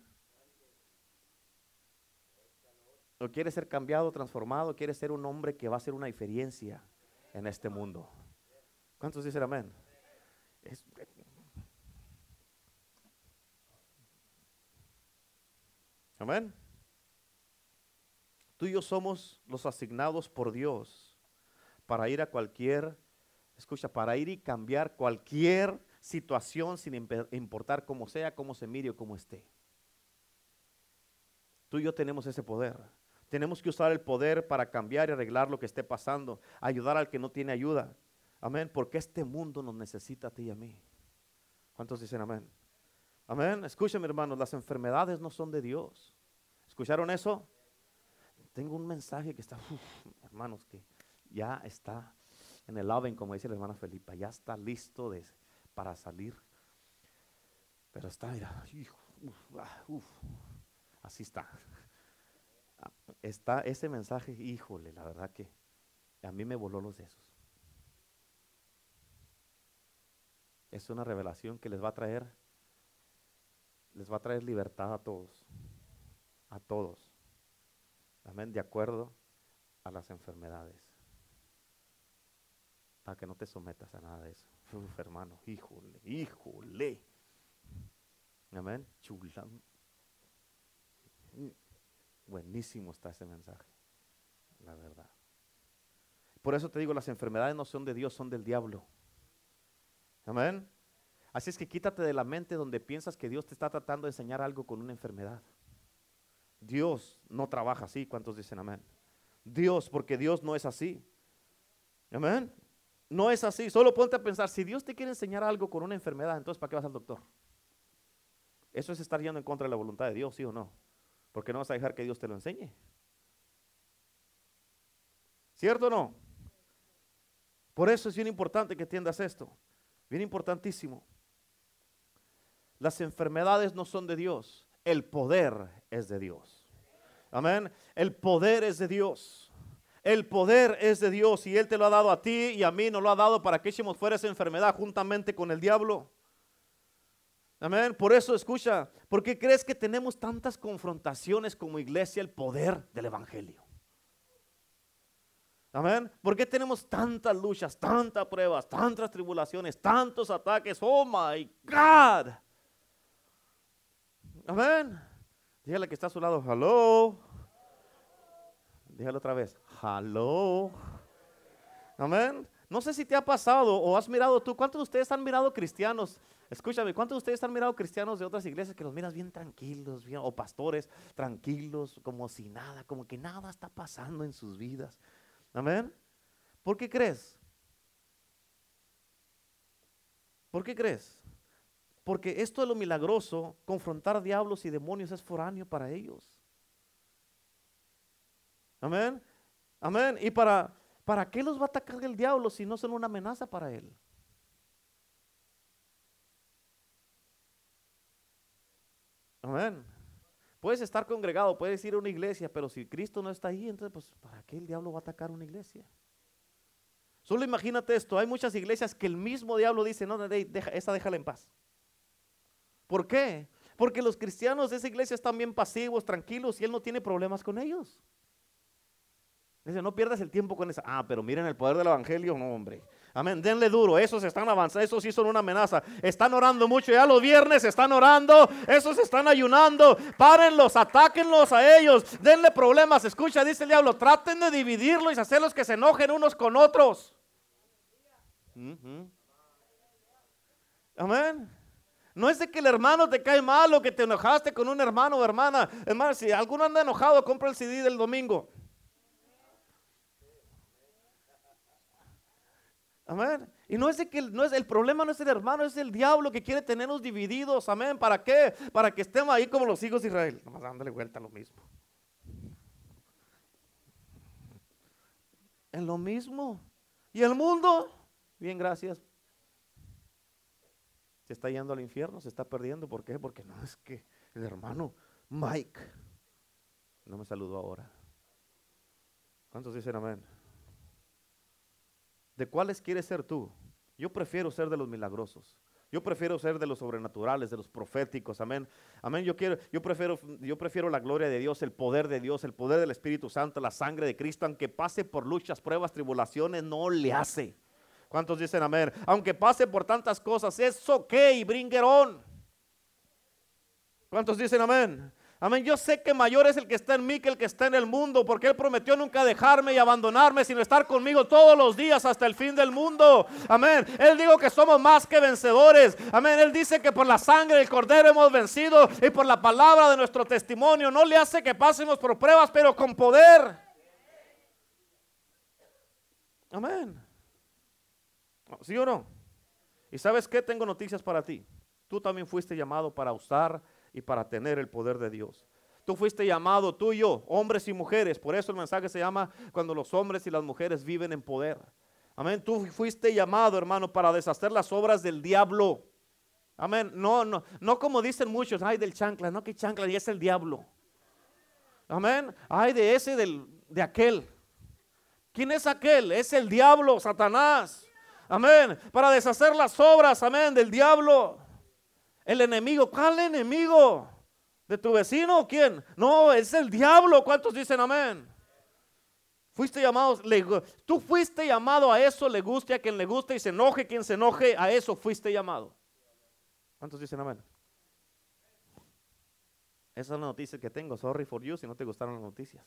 ¿O quiere ser cambiado, transformado? ¿Quiere ser un hombre que va a hacer una diferencia en este mundo? ¿Cuántos dicen amén? amén. Tú y yo somos los asignados por Dios para ir a cualquier escucha, para ir y cambiar cualquier situación sin importar cómo sea, cómo se mire o cómo esté. Tú y yo tenemos ese poder. Tenemos que usar el poder para cambiar y arreglar lo que esté pasando, ayudar al que no tiene ayuda. Amén, porque este mundo nos necesita a ti y a mí. ¿Cuántos dicen amén? Amén. Escúchame, hermanos, las enfermedades no son de Dios. ¿Escucharon eso? Tengo un mensaje que está, hermanos, que ya está en el oven, como dice la hermana Felipa, ya está listo para salir. Pero está, mira, ah, así está. Está ese mensaje, híjole, la verdad que a mí me voló los sesos. Es una revelación que les va a traer, les va a traer libertad a todos, a todos. Amén, de acuerdo a las enfermedades para que no te sometas a nada de eso. Uf, hermano, híjole, híjole. Amén. Chula. Buenísimo está ese mensaje, la verdad. Por eso te digo, las enfermedades no son de Dios, son del diablo. Amén. Así es que quítate de la mente donde piensas que Dios te está tratando de enseñar algo con una enfermedad. Dios no trabaja así. ¿Cuántos dicen amén? Dios, porque Dios no es así. Amén. No es así. Solo ponte a pensar, si Dios te quiere enseñar algo con una enfermedad, entonces ¿para qué vas al doctor? Eso es estar yendo en contra de la voluntad de Dios, ¿sí o no? Porque no vas a dejar que Dios te lo enseñe. ¿Cierto o no? Por eso es bien importante que entiendas esto. Bien importantísimo. Las enfermedades no son de Dios. El poder es de Dios. Amén. El poder es de Dios. El poder es de Dios y Él te lo ha dado a ti y a mí nos lo ha dado para que echemos fuera esa enfermedad juntamente con el diablo. Amén. Por eso escucha, ¿por qué crees que tenemos tantas confrontaciones como iglesia el poder del Evangelio? Amén. ¿Por qué tenemos tantas luchas, tantas pruebas, tantas tribulaciones, tantos ataques? Oh my God. Amén. Dígale que está a su lado, hello. Dígalo otra vez. Hello. Amén. No sé si te ha pasado o has mirado tú. ¿Cuántos de ustedes han mirado cristianos? Escúchame, ¿cuántos de ustedes han mirado cristianos de otras iglesias que los miras bien tranquilos, bien, o pastores tranquilos, como si nada, como que nada está pasando en sus vidas? Amén. ¿Por qué crees? ¿Por qué crees? Porque esto de lo milagroso, confrontar diablos y demonios es foráneo para ellos. Amén. Amén. ¿Y para, para qué los va a atacar el diablo si no son una amenaza para él? Amén. Puedes estar congregado, puedes ir a una iglesia, pero si Cristo no está ahí, entonces, pues, ¿para qué el diablo va a atacar una iglesia? Solo imagínate esto, hay muchas iglesias que el mismo diablo dice, no, deja, esa déjala en paz. ¿Por qué? Porque los cristianos de esa iglesia están bien pasivos, tranquilos, y él no tiene problemas con ellos. Dice, no pierdas el tiempo con esa. Ah, pero miren el poder del Evangelio, no, hombre. Amén. Denle duro. Esos están avanzando. Esos sí son una amenaza. Están orando mucho. Ya los viernes están orando. Esos están ayunando. Párenlos. Atáquenlos a ellos. Denle problemas. Escucha, dice el diablo. Traten de dividirlos y hacerlos que se enojen unos con otros. Amén. No es de que el hermano te cae mal o que te enojaste con un hermano o hermana. Hermano, si alguno anda enojado, compra el CD del domingo. Amén. Y no es que el problema no es el hermano, es el diablo que quiere tenernos divididos. Amén. ¿Para qué? Para que estemos ahí como los hijos de Israel. Nomás dándole vuelta a lo mismo. En lo mismo. ¿Y el mundo? Bien, gracias. Se está yendo al infierno, se está perdiendo. ¿Por qué? Porque no es que el hermano Mike no me saludó ahora. ¿Cuántos dicen amén? ¿De cuáles quieres ser tú? Yo prefiero ser de los milagrosos. Yo prefiero ser de los sobrenaturales, de los proféticos. Amén. Amén. Yo quiero, yo prefiero, yo prefiero la gloria de Dios, el poder de Dios, el poder del Espíritu Santo, la sangre de Cristo, aunque pase por luchas, pruebas, tribulaciones, no le hace. ¿Cuántos dicen amén? Aunque pase por tantas cosas, es ok, bring it on. ¿Cuántos dicen amén? Amén. Yo sé que mayor es el que está en mí que el que está en el mundo, porque Él prometió nunca dejarme y abandonarme, sino estar conmigo todos los días hasta el fin del mundo. Amén. Él dijo que somos más que vencedores. Amén. Él dice que por la sangre del Cordero hemos vencido y por la palabra de nuestro testimonio. No le hace que pasemos por pruebas, pero con poder. Amén. ¿Sí o no? Y sabes qué? Tengo noticias para ti. Tú también fuiste llamado para usar y para tener el poder de Dios. Tú fuiste llamado, tú y yo, hombres y mujeres. Por eso el mensaje se llama cuando los hombres y las mujeres viven en poder. Amén. Tú fuiste llamado, hermano, para deshacer las obras del diablo. Amén. No, no, no como dicen muchos, ay del chancla, no que chancla y es el diablo. Amén. Ay de ese, del, de aquel. ¿Quién es aquel? Es el diablo, Satanás. Amén. Para deshacer las obras, amén, del diablo. El enemigo, ¿cuál enemigo? ¿De tu vecino o quién? No, es el diablo. ¿Cuántos dicen amén? Fuiste llamado, tú fuiste llamado a eso, le guste a quien le guste y se enoje quien se enoje, a eso fuiste llamado. ¿Cuántos dicen amén? Esa es la noticia que tengo. Sorry for you si no te gustaron las noticias.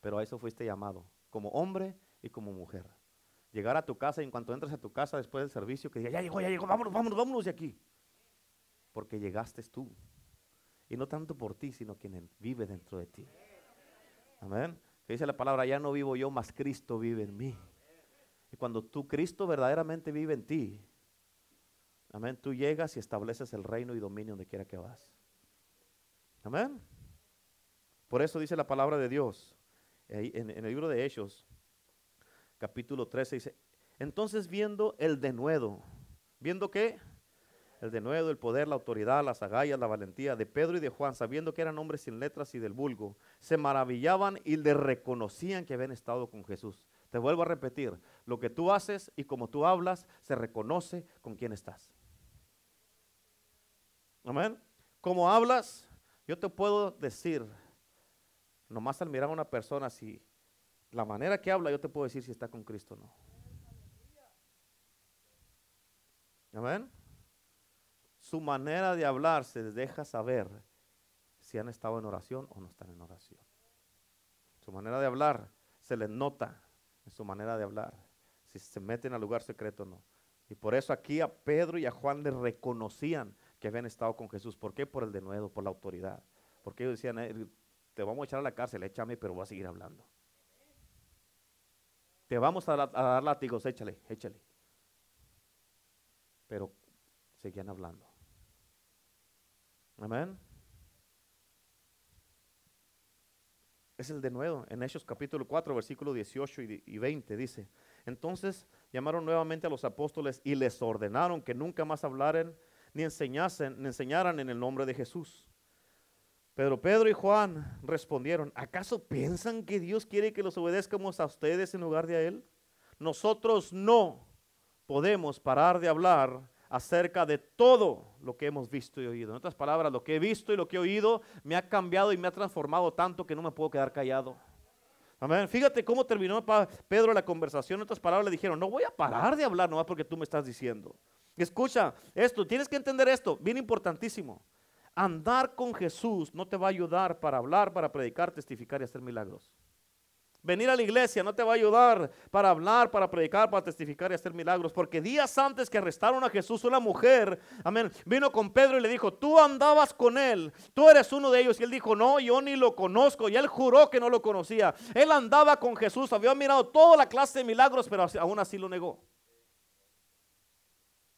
Pero a eso fuiste llamado, como hombre y como mujer. Llegar a tu casa y en cuanto entres a tu casa después del servicio, que diga, ya llegó, ya llegó, vámonos, vámonos, vámonos de aquí porque llegaste tú. Y no tanto por ti, sino quien vive dentro de ti. Amén. Que dice la palabra, ya no vivo yo, mas Cristo vive en mí. Y cuando tú, Cristo verdaderamente vive en ti, amén, tú llegas y estableces el reino y dominio donde quiera que vas. Amén. Por eso dice la palabra de Dios en, en el libro de Hechos, capítulo 13, dice, entonces viendo el denuedo, ¿viendo qué? El denuedo, el poder, la autoridad, las agallas, la valentía de Pedro y de Juan, sabiendo que eran hombres sin letras y del vulgo, se maravillaban y le reconocían que habían estado con Jesús. Te vuelvo a repetir, lo que tú haces y como tú hablas, se reconoce con quién estás. Amén. Como hablas, yo te puedo decir, nomás al mirar a una persona, si la manera que habla, yo te puedo decir si está con Cristo o no. Amén su manera de hablar se deja saber si han estado en oración o no están en oración. Su manera de hablar se les nota en su manera de hablar, si se meten al lugar secreto o no. Y por eso aquí a Pedro y a Juan les reconocían que habían estado con Jesús. ¿Por qué? Por el denuedo, por la autoridad. Porque ellos decían, eh, te vamos a echar a la cárcel, échame, pero voy a seguir hablando. Te vamos a, a dar látigos, échale, échale. Pero seguían hablando. Amén. Es el de nuevo. En Hechos capítulo 4, versículo 18 y 20 dice, entonces llamaron nuevamente a los apóstoles y les ordenaron que nunca más hablaran ni enseñasen, ni enseñaran en el nombre de Jesús. Pero Pedro y Juan respondieron, ¿acaso piensan que Dios quiere que los obedezcamos a ustedes en lugar de a Él? Nosotros no podemos parar de hablar acerca de todo lo que hemos visto y oído. En otras palabras, lo que he visto y lo que he oído me ha cambiado y me ha transformado tanto que no me puedo quedar callado. Fíjate cómo terminó Pedro la conversación. En otras palabras le dijeron, no voy a parar de hablar nomás porque tú me estás diciendo. Escucha esto, tienes que entender esto, bien importantísimo. Andar con Jesús no te va a ayudar para hablar, para predicar, testificar y hacer milagros. Venir a la iglesia no te va a ayudar para hablar, para predicar, para testificar y hacer milagros. Porque días antes que arrestaron a Jesús, una mujer, amén, vino con Pedro y le dijo, tú andabas con él, tú eres uno de ellos. Y él dijo, no, yo ni lo conozco. Y él juró que no lo conocía. Él andaba con Jesús, había mirado toda la clase de milagros, pero aún así lo negó.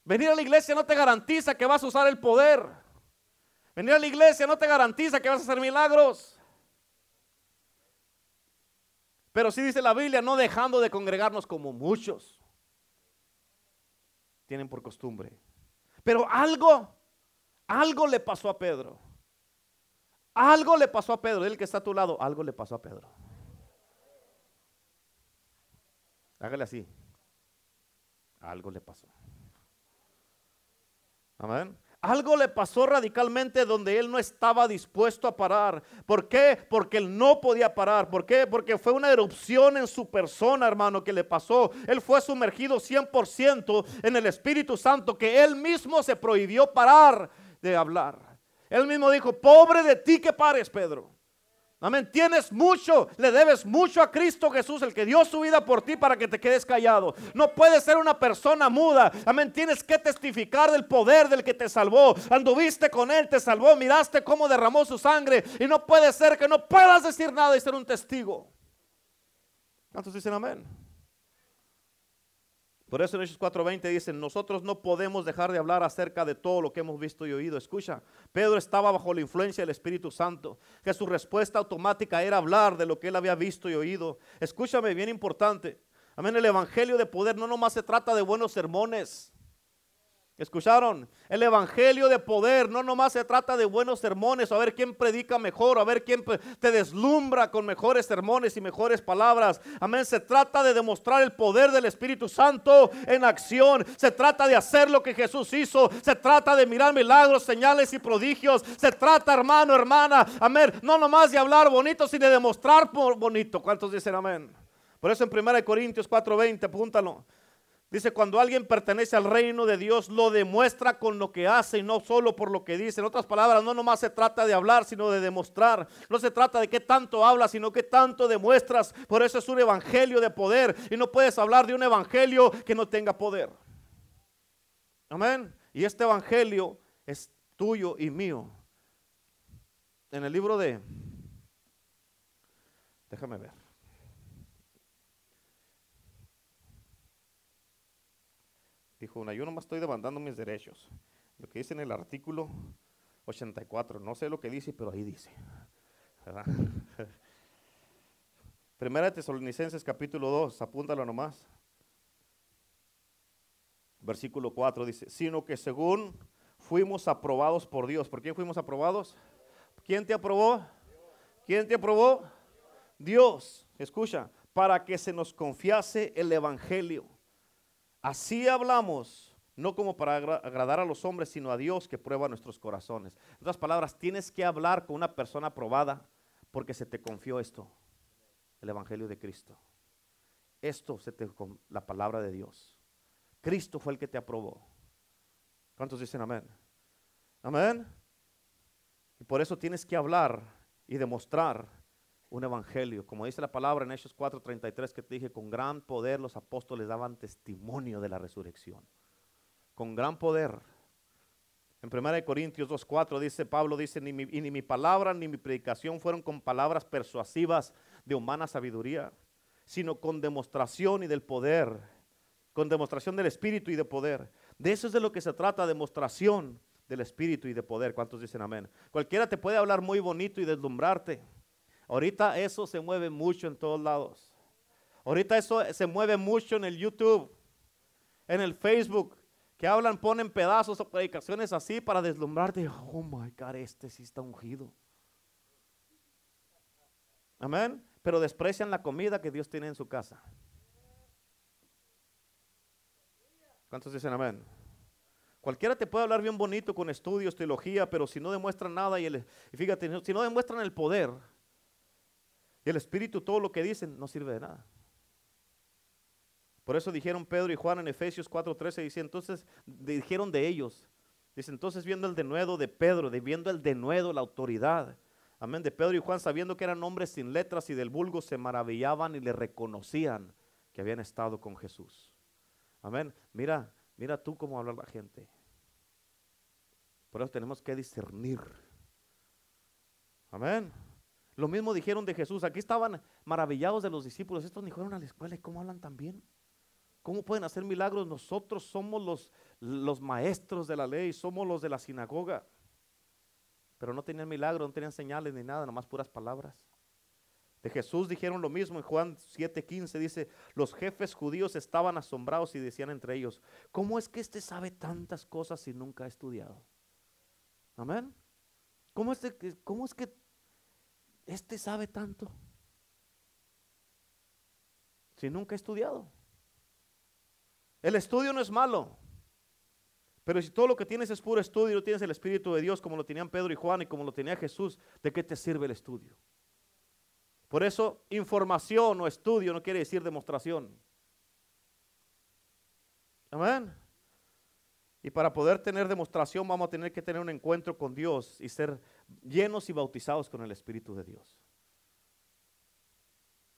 Venir a la iglesia no te garantiza que vas a usar el poder. Venir a la iglesia no te garantiza que vas a hacer milagros. Pero sí dice la Biblia, no dejando de congregarnos como muchos tienen por costumbre. Pero algo, algo le pasó a Pedro. Algo le pasó a Pedro, el que está a tu lado, algo le pasó a Pedro. Hágale así. Algo le pasó. Amén. Algo le pasó radicalmente donde él no estaba dispuesto a parar. ¿Por qué? Porque él no podía parar. ¿Por qué? Porque fue una erupción en su persona, hermano, que le pasó. Él fue sumergido 100% en el Espíritu Santo, que él mismo se prohibió parar de hablar. Él mismo dijo, pobre de ti que pares, Pedro. Amén. Tienes mucho, le debes mucho a Cristo Jesús, el que dio su vida por ti para que te quedes callado. No puedes ser una persona muda. Amén. Tienes que testificar del poder del que te salvó. Anduviste con él, te salvó, miraste cómo derramó su sangre. Y no puede ser que no puedas decir nada y ser un testigo. ¿Cuántos dicen amén? Por eso en Hechos 4:20 dicen, nosotros no podemos dejar de hablar acerca de todo lo que hemos visto y oído. Escucha, Pedro estaba bajo la influencia del Espíritu Santo, que su respuesta automática era hablar de lo que él había visto y oído. Escúchame, bien importante. Amén, el Evangelio de poder no nomás se trata de buenos sermones. ¿Escucharon? El evangelio de poder no nomás se trata de buenos sermones, a ver quién predica mejor, a ver quién te deslumbra con mejores sermones y mejores palabras. Amén. Se trata de demostrar el poder del Espíritu Santo en acción. Se trata de hacer lo que Jesús hizo. Se trata de mirar milagros, señales y prodigios. Se trata, hermano, hermana, amén. No nomás de hablar bonito, sino de demostrar bonito. ¿Cuántos dicen amén? Por eso en 1 Corintios 4:20, apúntalo. Dice, cuando alguien pertenece al reino de Dios, lo demuestra con lo que hace y no solo por lo que dice. En otras palabras, no nomás se trata de hablar, sino de demostrar. No se trata de qué tanto hablas, sino qué tanto demuestras. Por eso es un evangelio de poder. Y no puedes hablar de un evangelio que no tenga poder. Amén. Y este evangelio es tuyo y mío. En el libro de... Déjame ver. Dijo una, yo nomás estoy demandando mis derechos. Lo que dice en el artículo 84, no sé lo que dice, pero ahí dice. Primera de Tesalonicenses capítulo 2, apúntalo nomás. Versículo 4 dice, sino que según fuimos aprobados por Dios. ¿Por quién fuimos aprobados? ¿Quién te aprobó? ¿Quién te aprobó? Dios. Escucha, para que se nos confiase el Evangelio Así hablamos, no como para agradar a los hombres, sino a Dios que prueba nuestros corazones. En otras palabras, tienes que hablar con una persona aprobada porque se te confió esto, el Evangelio de Cristo. Esto se te la palabra de Dios. Cristo fue el que te aprobó. ¿Cuántos dicen amén? Amén. Y por eso tienes que hablar y demostrar un evangelio. Como dice la palabra en Hechos 4:33 que te dije, con gran poder los apóstoles daban testimonio de la resurrección. Con gran poder. En 1 Corintios 2:4 dice Pablo, dice, ni mi, y ni mi palabra ni mi predicación fueron con palabras persuasivas de humana sabiduría, sino con demostración y del poder, con demostración del Espíritu y de poder. De eso es de lo que se trata, demostración del Espíritu y de poder. ¿Cuántos dicen amén? Cualquiera te puede hablar muy bonito y deslumbrarte. Ahorita eso se mueve mucho en todos lados. Ahorita eso se mueve mucho en el YouTube, en el Facebook, que hablan, ponen pedazos o predicaciones así para deslumbrarte. Oh my God, este sí está ungido. Amén. Pero desprecian la comida que Dios tiene en su casa. ¿Cuántos dicen amén? Cualquiera te puede hablar bien bonito con estudios, teología, pero si no demuestran nada y, y fíjate, si no demuestran el poder, Y el Espíritu, todo lo que dicen, no sirve de nada. Por eso dijeron Pedro y Juan en Efesios 4:13, dice, entonces dijeron de ellos, dice, entonces viendo el denuedo de Pedro, viendo el denuedo, la autoridad, amén, de Pedro y Juan, sabiendo que eran hombres sin letras y del vulgo, se maravillaban y le reconocían que habían estado con Jesús. Amén, mira, mira tú cómo habla la gente. Por eso tenemos que discernir. Amén. Lo mismo dijeron de Jesús. Aquí estaban maravillados de los discípulos. Estos ni fueron a la escuela y cómo hablan tan bien. ¿Cómo pueden hacer milagros? Nosotros somos los, los maestros de la ley, somos los de la sinagoga. Pero no tenían milagros, no tenían señales ni nada, nomás puras palabras. De Jesús dijeron lo mismo en Juan 7:15, dice, los jefes judíos estaban asombrados y decían entre ellos, ¿cómo es que este sabe tantas cosas si nunca ha estudiado? Amén. ¿Cómo es, cómo es que este sabe tanto si nunca ha estudiado? El estudio no es malo. Pero si todo lo que tienes es puro estudio no tienes el Espíritu de Dios como lo tenían Pedro y Juan y como lo tenía Jesús, ¿de qué te sirve el estudio? Por eso información o estudio no quiere decir demostración. Amén. Y para poder tener demostración vamos a tener que tener un encuentro con Dios y ser llenos y bautizados con el Espíritu de Dios.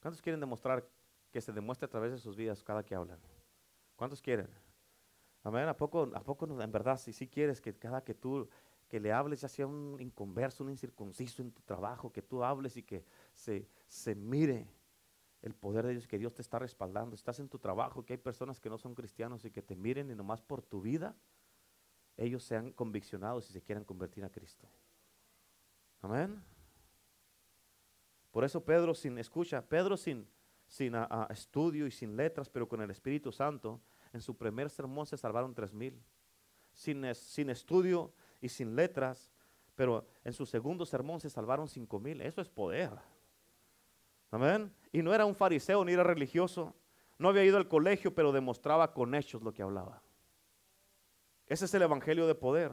¿Cuántos quieren demostrar que se demuestre a través de sus vidas cada que hablan? ¿Cuántos quieren? Amén. ¿A poco, a poco en verdad, si sí quieres que cada que tú que le hables, ya sea un inconverso, un incircunciso en tu trabajo, que tú hables y que se, se mire el poder de Dios, que Dios te está respaldando. Estás en tu trabajo, que hay personas que no son cristianos y que te miren y nomás por tu vida, ellos sean conviccionados y se quieran convertir a Cristo. Amén. Por eso Pedro sin, escucha, Pedro sin, sin estudio y sin letras, pero con el Espíritu Santo, en su primer sermón se salvaron tres mil. Sin, sin estudio y sin letras, pero en su segundo sermón se salvaron cinco mil. Eso es poder. Amén. Y no era un fariseo ni era religioso. No había ido al colegio, pero demostraba con hechos lo que hablaba. Ese es el evangelio de poder.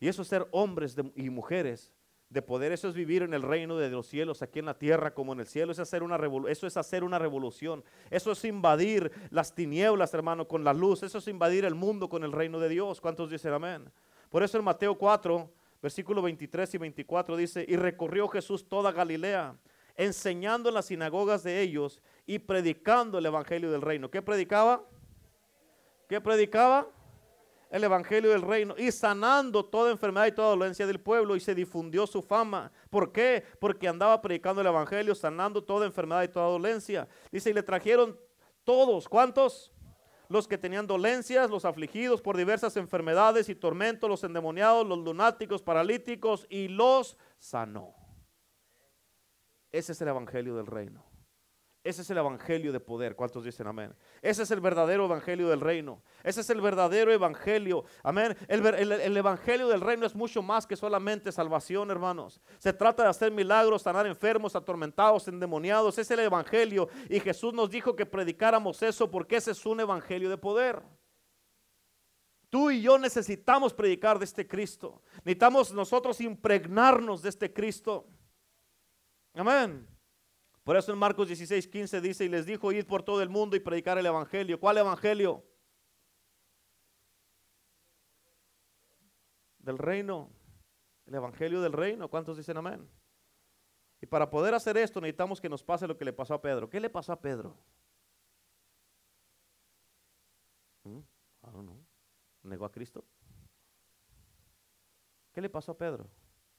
Y eso es ser hombres y mujeres de poder, eso es vivir en el reino de los cielos, aquí en la tierra como en el cielo, eso es hacer una, eso es hacer una revolución, eso es invadir las tinieblas, hermano, con la luz, eso es invadir el mundo con el reino de Dios. ¿Cuántos dicen amén? Por eso en Mateo 4, versículo 23 y 24 dice, y recorrió Jesús toda Galilea, enseñando en las sinagogas de ellos y predicando el evangelio del reino. ¿Qué predicaba? ¿Qué predicaba? El evangelio del reino y sanando toda enfermedad y toda dolencia del pueblo y se difundió su fama. ¿Por qué? Porque andaba predicando el evangelio, sanando toda enfermedad y toda dolencia. Dice, y le trajeron todos, ¿cuántos? Los que tenían dolencias, los afligidos por diversas enfermedades y tormentos, los endemoniados, los lunáticos, paralíticos, y los sanó. Ese es el evangelio del reino. Ese es el evangelio de poder. ¿Cuántos dicen amén? Ese es el verdadero evangelio del reino. Ese es el verdadero evangelio. Amén. El, evangelio del reino es mucho más que solamente salvación, hermanos. Se trata de hacer milagros, sanar enfermos, atormentados, endemoniados. Es el evangelio. Y Jesús nos dijo que predicáramos eso porque ese es un evangelio de poder. Tú y yo necesitamos predicar de este Cristo. Necesitamos nosotros impregnarnos de este Cristo. Amén. Por eso en Marcos 16, 15 dice, y les dijo, id por todo el mundo y predicar el Evangelio. ¿Cuál Evangelio? Del reino. El Evangelio del reino. ¿Cuántos dicen amén? Y para poder hacer esto necesitamos que nos pase lo que le pasó a Pedro. ¿Qué le pasó a Pedro? ¿Mm? ¿Negó a Cristo? ¿Qué le pasó a Pedro?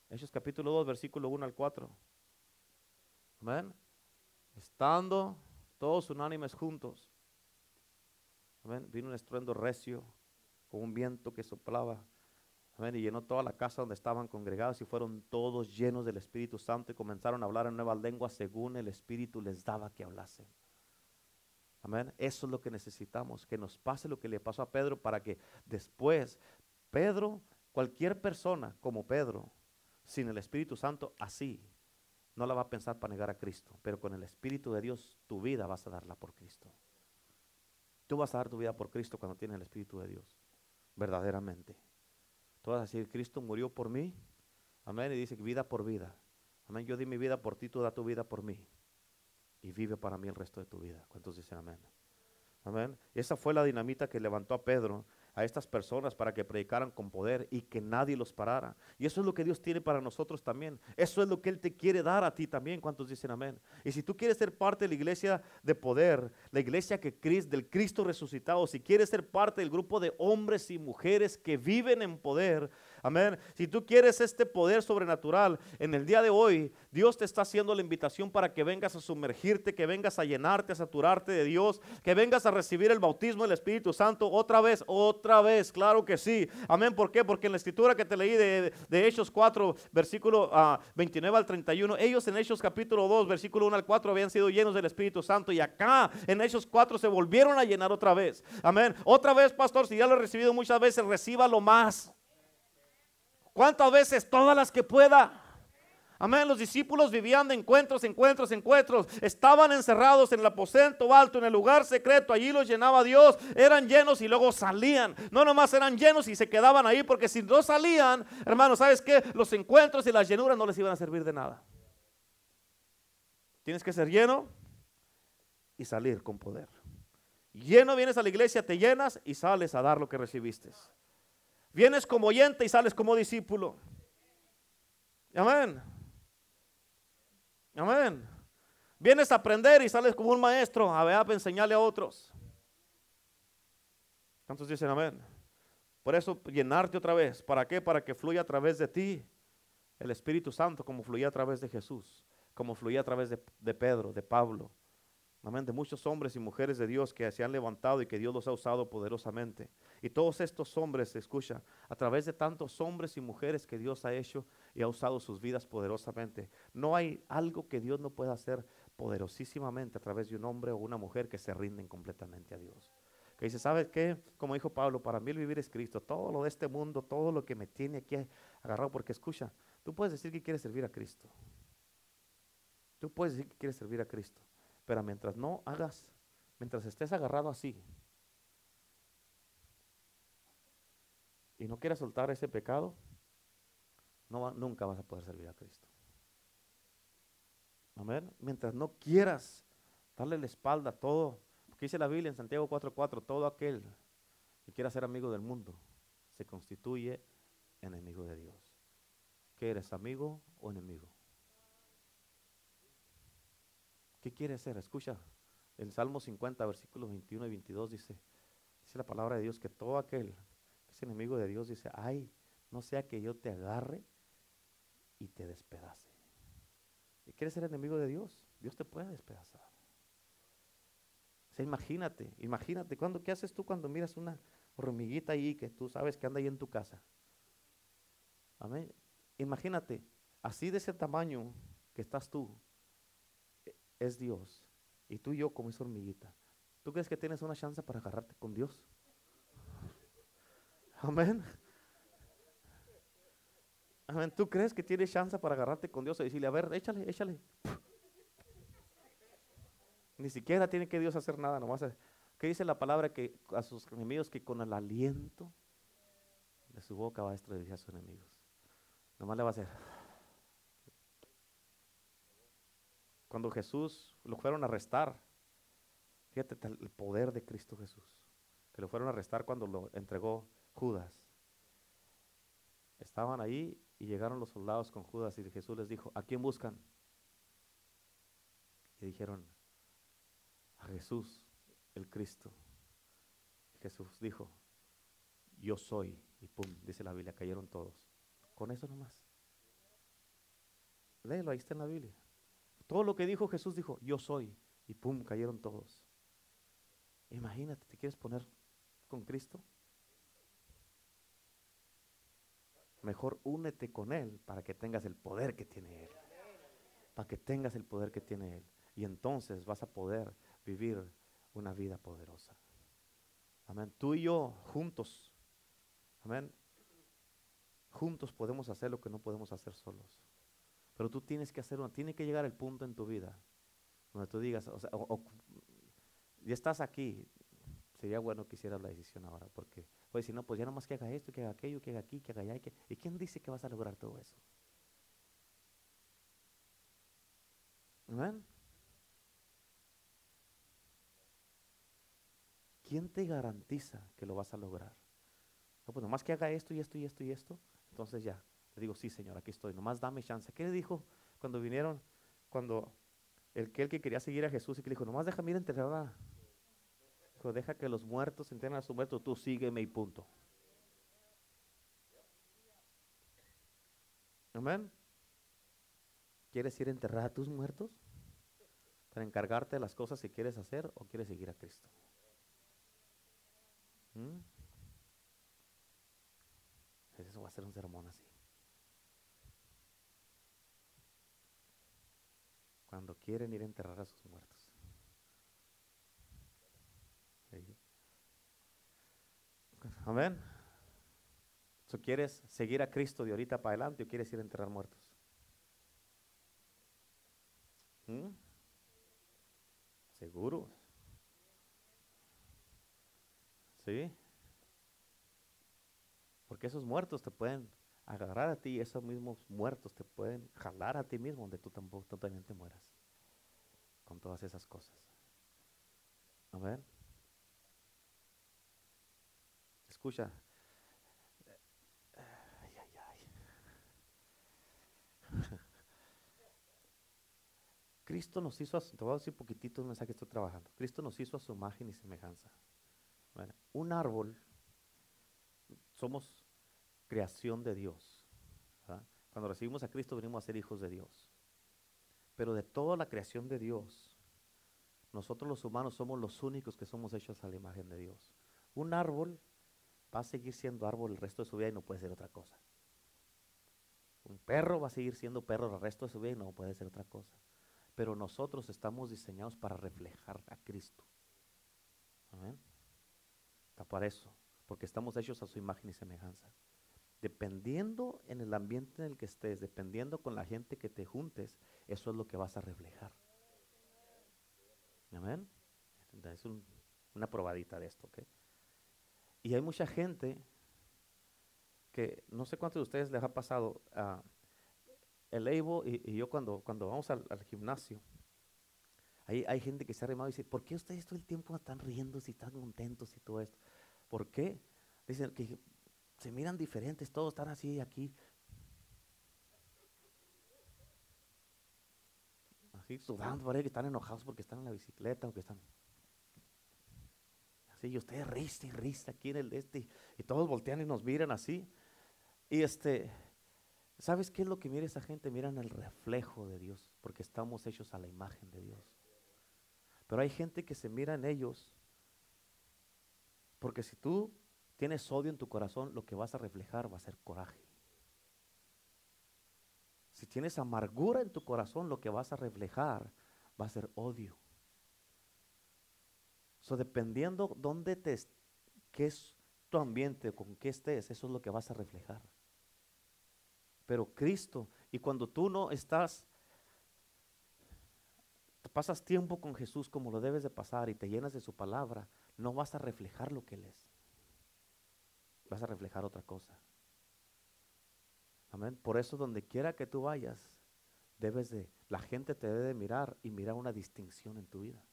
Hechos capítulo 2, versículo 1 al 4. Amén. Estando todos unánimes juntos, vino un estruendo recio, con un viento que soplaba, y llenó toda la casa donde estaban congregados y fueron todos llenos del Espíritu Santo y comenzaron a hablar en nuevas lenguas según el Espíritu les daba que hablasen. Amén. Eso es lo que necesitamos, que nos pase lo que le pasó a Pedro para que después Pedro, cualquier persona como Pedro, sin el Espíritu Santo, así no la va a pensar para negar a Cristo, pero con el Espíritu de Dios tu vida vas a darla por Cristo. Tú vas a dar tu vida por Cristo cuando tienes el Espíritu de Dios, verdaderamente. Tú vas a decir, Cristo murió por mí, amén, y dice vida por vida. Amén. Yo di mi vida por ti, tú da tu vida por mí. Y vive para mí el resto de tu vida. ¿Cuántos dicen amén? Amén. Esa fue la dinamita que levantó a Pedro a estas personas para que predicaran con poder y que nadie los parara. Y eso es lo que Dios tiene para nosotros también. Eso es lo que Él te quiere dar a ti también. ¿Cuántos dicen amén? Y si tú quieres ser parte de la iglesia de poder, la iglesia que del Cristo resucitado, si quieres ser parte del grupo de hombres y mujeres que viven en poder, Amén. Si tú quieres este poder sobrenatural en el día de hoy, Dios te está haciendo la invitación para que vengas a sumergirte, que vengas a llenarte, a saturarte de Dios, que vengas a recibir el bautismo del Espíritu Santo otra vez, otra vez, claro que sí. Amén. ¿Por qué? Porque en la escritura que te leí de, Hechos 4, versículo 29 ah, al 31, ellos en Hechos capítulo 2, versículo 1 al 4 habían sido llenos del Espíritu Santo y acá en Hechos 4 se volvieron a llenar otra vez. Amén. Otra vez, pastor, si ya lo he recibido muchas veces, reciba lo más. ¿Cuántas veces? Todas las que pueda. Amén. Los discípulos vivían de encuentros, encuentros, encuentros. Estaban encerrados en el aposento alto, en el lugar secreto. Allí los llenaba Dios. Eran llenos y luego salían. No nomás eran llenos y se quedaban ahí porque si no salían, hermano, ¿sabes qué? Los encuentros y las llenuras no les iban a servir de nada. Tienes que ser lleno y salir con poder. Lleno vienes a la iglesia, te llenas y sales a dar lo que recibiste. Vienes como oyente y sales como discípulo. Amén. Amén. Vienes a aprender y sales como un maestro a ver, a enseñarle a otros. ¿Cuántos dicen amén? Por eso llenarte otra vez. ¿Para qué? Para que fluya a través de ti el Espíritu Santo como fluía a través de Jesús, como fluía a través de, de Pedro, de Pablo. Amén. De muchos hombres y mujeres de Dios que se han levantado y que Dios los ha usado poderosamente. Y todos estos hombres, escucha, a través de tantos hombres y mujeres que Dios ha hecho y ha usado sus vidas poderosamente, no hay algo que Dios no pueda hacer poderosísimamente a través de un hombre o una mujer que se rinden completamente a Dios. Que dice, ¿sabes qué? Como dijo Pablo, para mí el vivir es Cristo. Todo lo de este mundo, todo lo que me tiene aquí agarrado, porque escucha, tú puedes decir que quieres servir a Cristo. Tú puedes decir que quieres servir a Cristo. Pero mientras no hagas, mientras estés agarrado así y no quieras soltar ese pecado, nunca vas a poder servir a Cristo. Amén. Mientras no quieras darle la espalda a todo, porque dice la Biblia en Santiago 4:4, todo aquel que quiera ser amigo del mundo se constituye enemigo de Dios. ¿Qué eres, amigo o enemigo? ¿Qué quiere ser? Escucha, el Salmo 50, versículos 21 y 22 dice, dice la palabra de Dios que todo aquel que es enemigo de Dios dice, ay, no sea que yo te agarre y te despedace. ¿Y quieres ser enemigo de Dios? Dios te puede despedazar. O sea, imagínate, imagínate, cuando, ¿qué haces tú cuando miras una hormiguita ahí que tú sabes que anda ahí en tu casa? Amén. Imagínate, así de ese tamaño que estás tú, es Dios. Y tú y yo como esa hormiguita. ¿Tú crees que tienes una chance para agarrarte con Dios? Amén. Amén. ¿Tú crees que tienes chance para agarrarte con Dios y decirle, a ver, échale, échale? Ni siquiera tiene que Dios hacer nada, nomás. ¿Qué dice la palabra que a sus enemigos que con el aliento de su boca va a destruir a sus enemigos? Nomás le va a hacer. Cuando Jesús lo fueron a arrestar, fíjate el poder de Cristo Jesús, que lo fueron a arrestar cuando lo entregó Judas. Estaban ahí y llegaron los soldados con Judas y Jesús les dijo, ¿a quién buscan? Y dijeron, a Jesús, el Cristo. Jesús dijo, yo soy. Y pum, dice la Biblia, cayeron todos. Con eso nomás. Léelo, ahí está en la Biblia. Todo lo que dijo Jesús dijo, yo soy. Y pum, cayeron todos. Imagínate, ¿te quieres poner con Cristo? Mejor únete con Él para que tengas el poder que tiene Él. Para que tengas el poder que tiene Él. Y entonces vas a poder vivir una vida poderosa. Amén. Tú y yo juntos. Amén. Juntos podemos hacer lo que no podemos hacer solos. Pero tú tienes que hacer tiene que llegar el punto en tu vida donde tú digas, o sea, ya estás aquí, sería bueno que hicieras la decisión ahora, porque, pues si no, pues ya nomás que haga esto, que haga aquello, que haga aquí, que haga allá, ¿y quién dice que vas a lograr todo eso? ¿Quién te garantiza que lo vas a lograr? No, pues nomás que haga esto y esto y esto y esto. Entonces ya, le digo, sí, Señor, aquí estoy, nomás dame chance. ¿Qué le dijo cuando vinieron? Cuando el que, el que quería seguir a Jesús y que le dijo, nomás déjame ir a enterrar Dijo, deja que los muertos enteren a su muerto, tú sígueme y punto. Amén. ¿Quieres ir a enterrar a tus muertos? Para encargarte de las cosas que quieres hacer o quieres seguir a Cristo. ¿Mm? Eso va a ser un sermón así. Cuando quieren ir a enterrar a sus muertos. Amén. ¿Quieres seguir a Cristo de ahorita para adelante o quieres ir a enterrar muertos? ¿Mm? ¿Seguro? ¿Sí? Porque esos muertos te pueden agarrar a ti, esos mismos muertos te pueden jalar a ti mismo donde tú tampoco también te mueras. Con todas esas cosas. Amén. Escucha. Ay, ay, ay. Cristo nos hizo, a te voy a decir poquitito un mensaje que estoy trabajando. Cristo nos hizo a su imagen y semejanza. un árbol, somos creación de Dios. Cuando recibimos a Cristo venimos a ser hijos de Dios. Pero de toda la creación de Dios, nosotros los humanos somos los únicos que somos hechos a la imagen de Dios. Un árbol va a seguir siendo árbol el resto de su vida y no puede ser otra cosa. Un perro va a seguir siendo perro el resto de su vida y no puede ser otra cosa. Pero nosotros estamos diseñados para reflejar a Cristo. Amén. Está para eso, porque estamos hechos a su imagen y semejanza. Dependiendo en el ambiente en el que estés, dependiendo con la gente que te juntes, eso es lo que vas a reflejar. Amén. Es una probadita de esto, ¿ok? Y hay mucha gente que no sé cuántos de ustedes les ha pasado. Uh, el Evo y, yo cuando, cuando vamos al, gimnasio, hay, hay, gente que se ha arrimado y dice, ¿por qué ustedes todo el tiempo están riendo y están contentos y todo esto? ¿Por qué? Dicen que se miran diferentes, todos están así aquí. Así sudando, parece que están enojados porque están en la bicicleta o que están y usted rista y rista aquí en el este, y todos voltean y nos miran así. Y este, ¿sabes qué es lo que mira esa gente? Miran el reflejo de Dios, porque estamos hechos a la imagen de Dios. Pero hay gente que se mira en ellos, porque si tú tienes odio en tu corazón, lo que vas a reflejar va a ser coraje. Si tienes amargura en tu corazón, lo que vas a reflejar va a ser odio. So, dependiendo dónde te, qué es tu ambiente, con qué estés, eso es lo que vas a reflejar. Pero Cristo, y cuando tú no estás, pasas tiempo con Jesús como lo debes de pasar y te llenas de su palabra, no vas a reflejar lo que Él es. Vas a reflejar otra cosa. Amén. Por eso donde quiera que tú vayas, debes de, la gente te debe de mirar y mirar una distinción en tu vida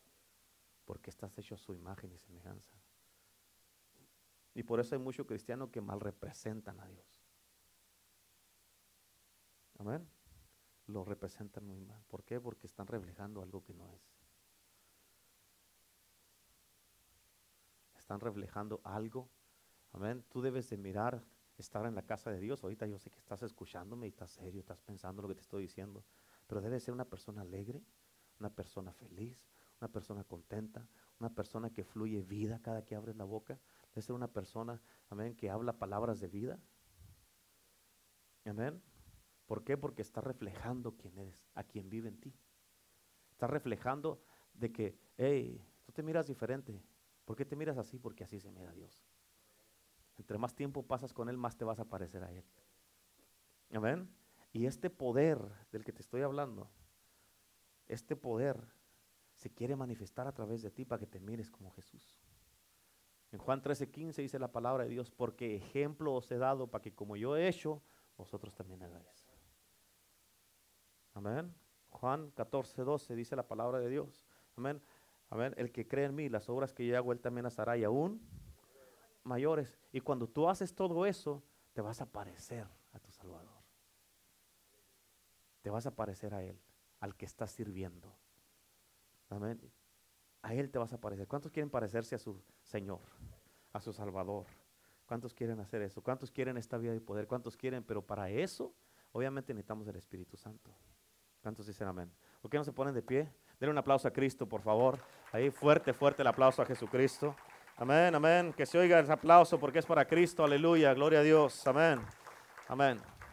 porque estás hecho a su imagen y semejanza. Y por eso hay muchos cristianos que mal representan a Dios. Amén. Lo representan muy mal. ¿Por qué? Porque están reflejando algo que no es. Están reflejando algo. Amén. Tú debes de mirar, estar en la casa de Dios. Ahorita yo sé que estás escuchándome y estás serio, estás pensando lo que te estoy diciendo. Pero debes ser una persona alegre, una persona feliz, una persona contenta, una persona que fluye vida cada que abres la boca. Debe ser una persona, amén, que habla palabras de vida. Amén. ¿Por qué? Porque está reflejando quién eres, a quien vive en ti. Está reflejando de que, hey, tú te miras diferente. ¿Por qué te miras así? Porque así se mira Dios. Entre más tiempo pasas con Él, más te vas a parecer a Él. Amén. Y este poder del que te estoy hablando, este poder se quiere manifestar a través de ti para que te mires como Jesús. En Juan 13:15 dice la palabra de Dios, porque ejemplo os he dado para que como yo he hecho, vosotros también hagáis. Amén. Juan 14, 12 dice la palabra de Dios. Amén. Amén. El que cree en mí, las obras que yo hago, él también las hará y aún mayores. Y cuando tú haces todo eso, te vas a parecer a tu Salvador. Te vas a parecer a Él, al que estás sirviendo. Amén. A Él te vas a parecer. ¿Cuántos quieren parecerse a su Señor, a su Salvador? ¿Cuántos quieren hacer eso? ¿Cuántos quieren esta vida de poder? ¿Cuántos quieren? Pero para eso, obviamente necesitamos el Espíritu Santo. ¿Cuántos dicen amén? ¿Por qué no se ponen de pie? Denle un aplauso a Cristo, por favor. Ahí fuerte, fuerte el aplauso a Jesucristo. Amén, amén. Que se oiga ese aplauso porque es para Cristo. Aleluya. Gloria a Dios. Amén. Amén.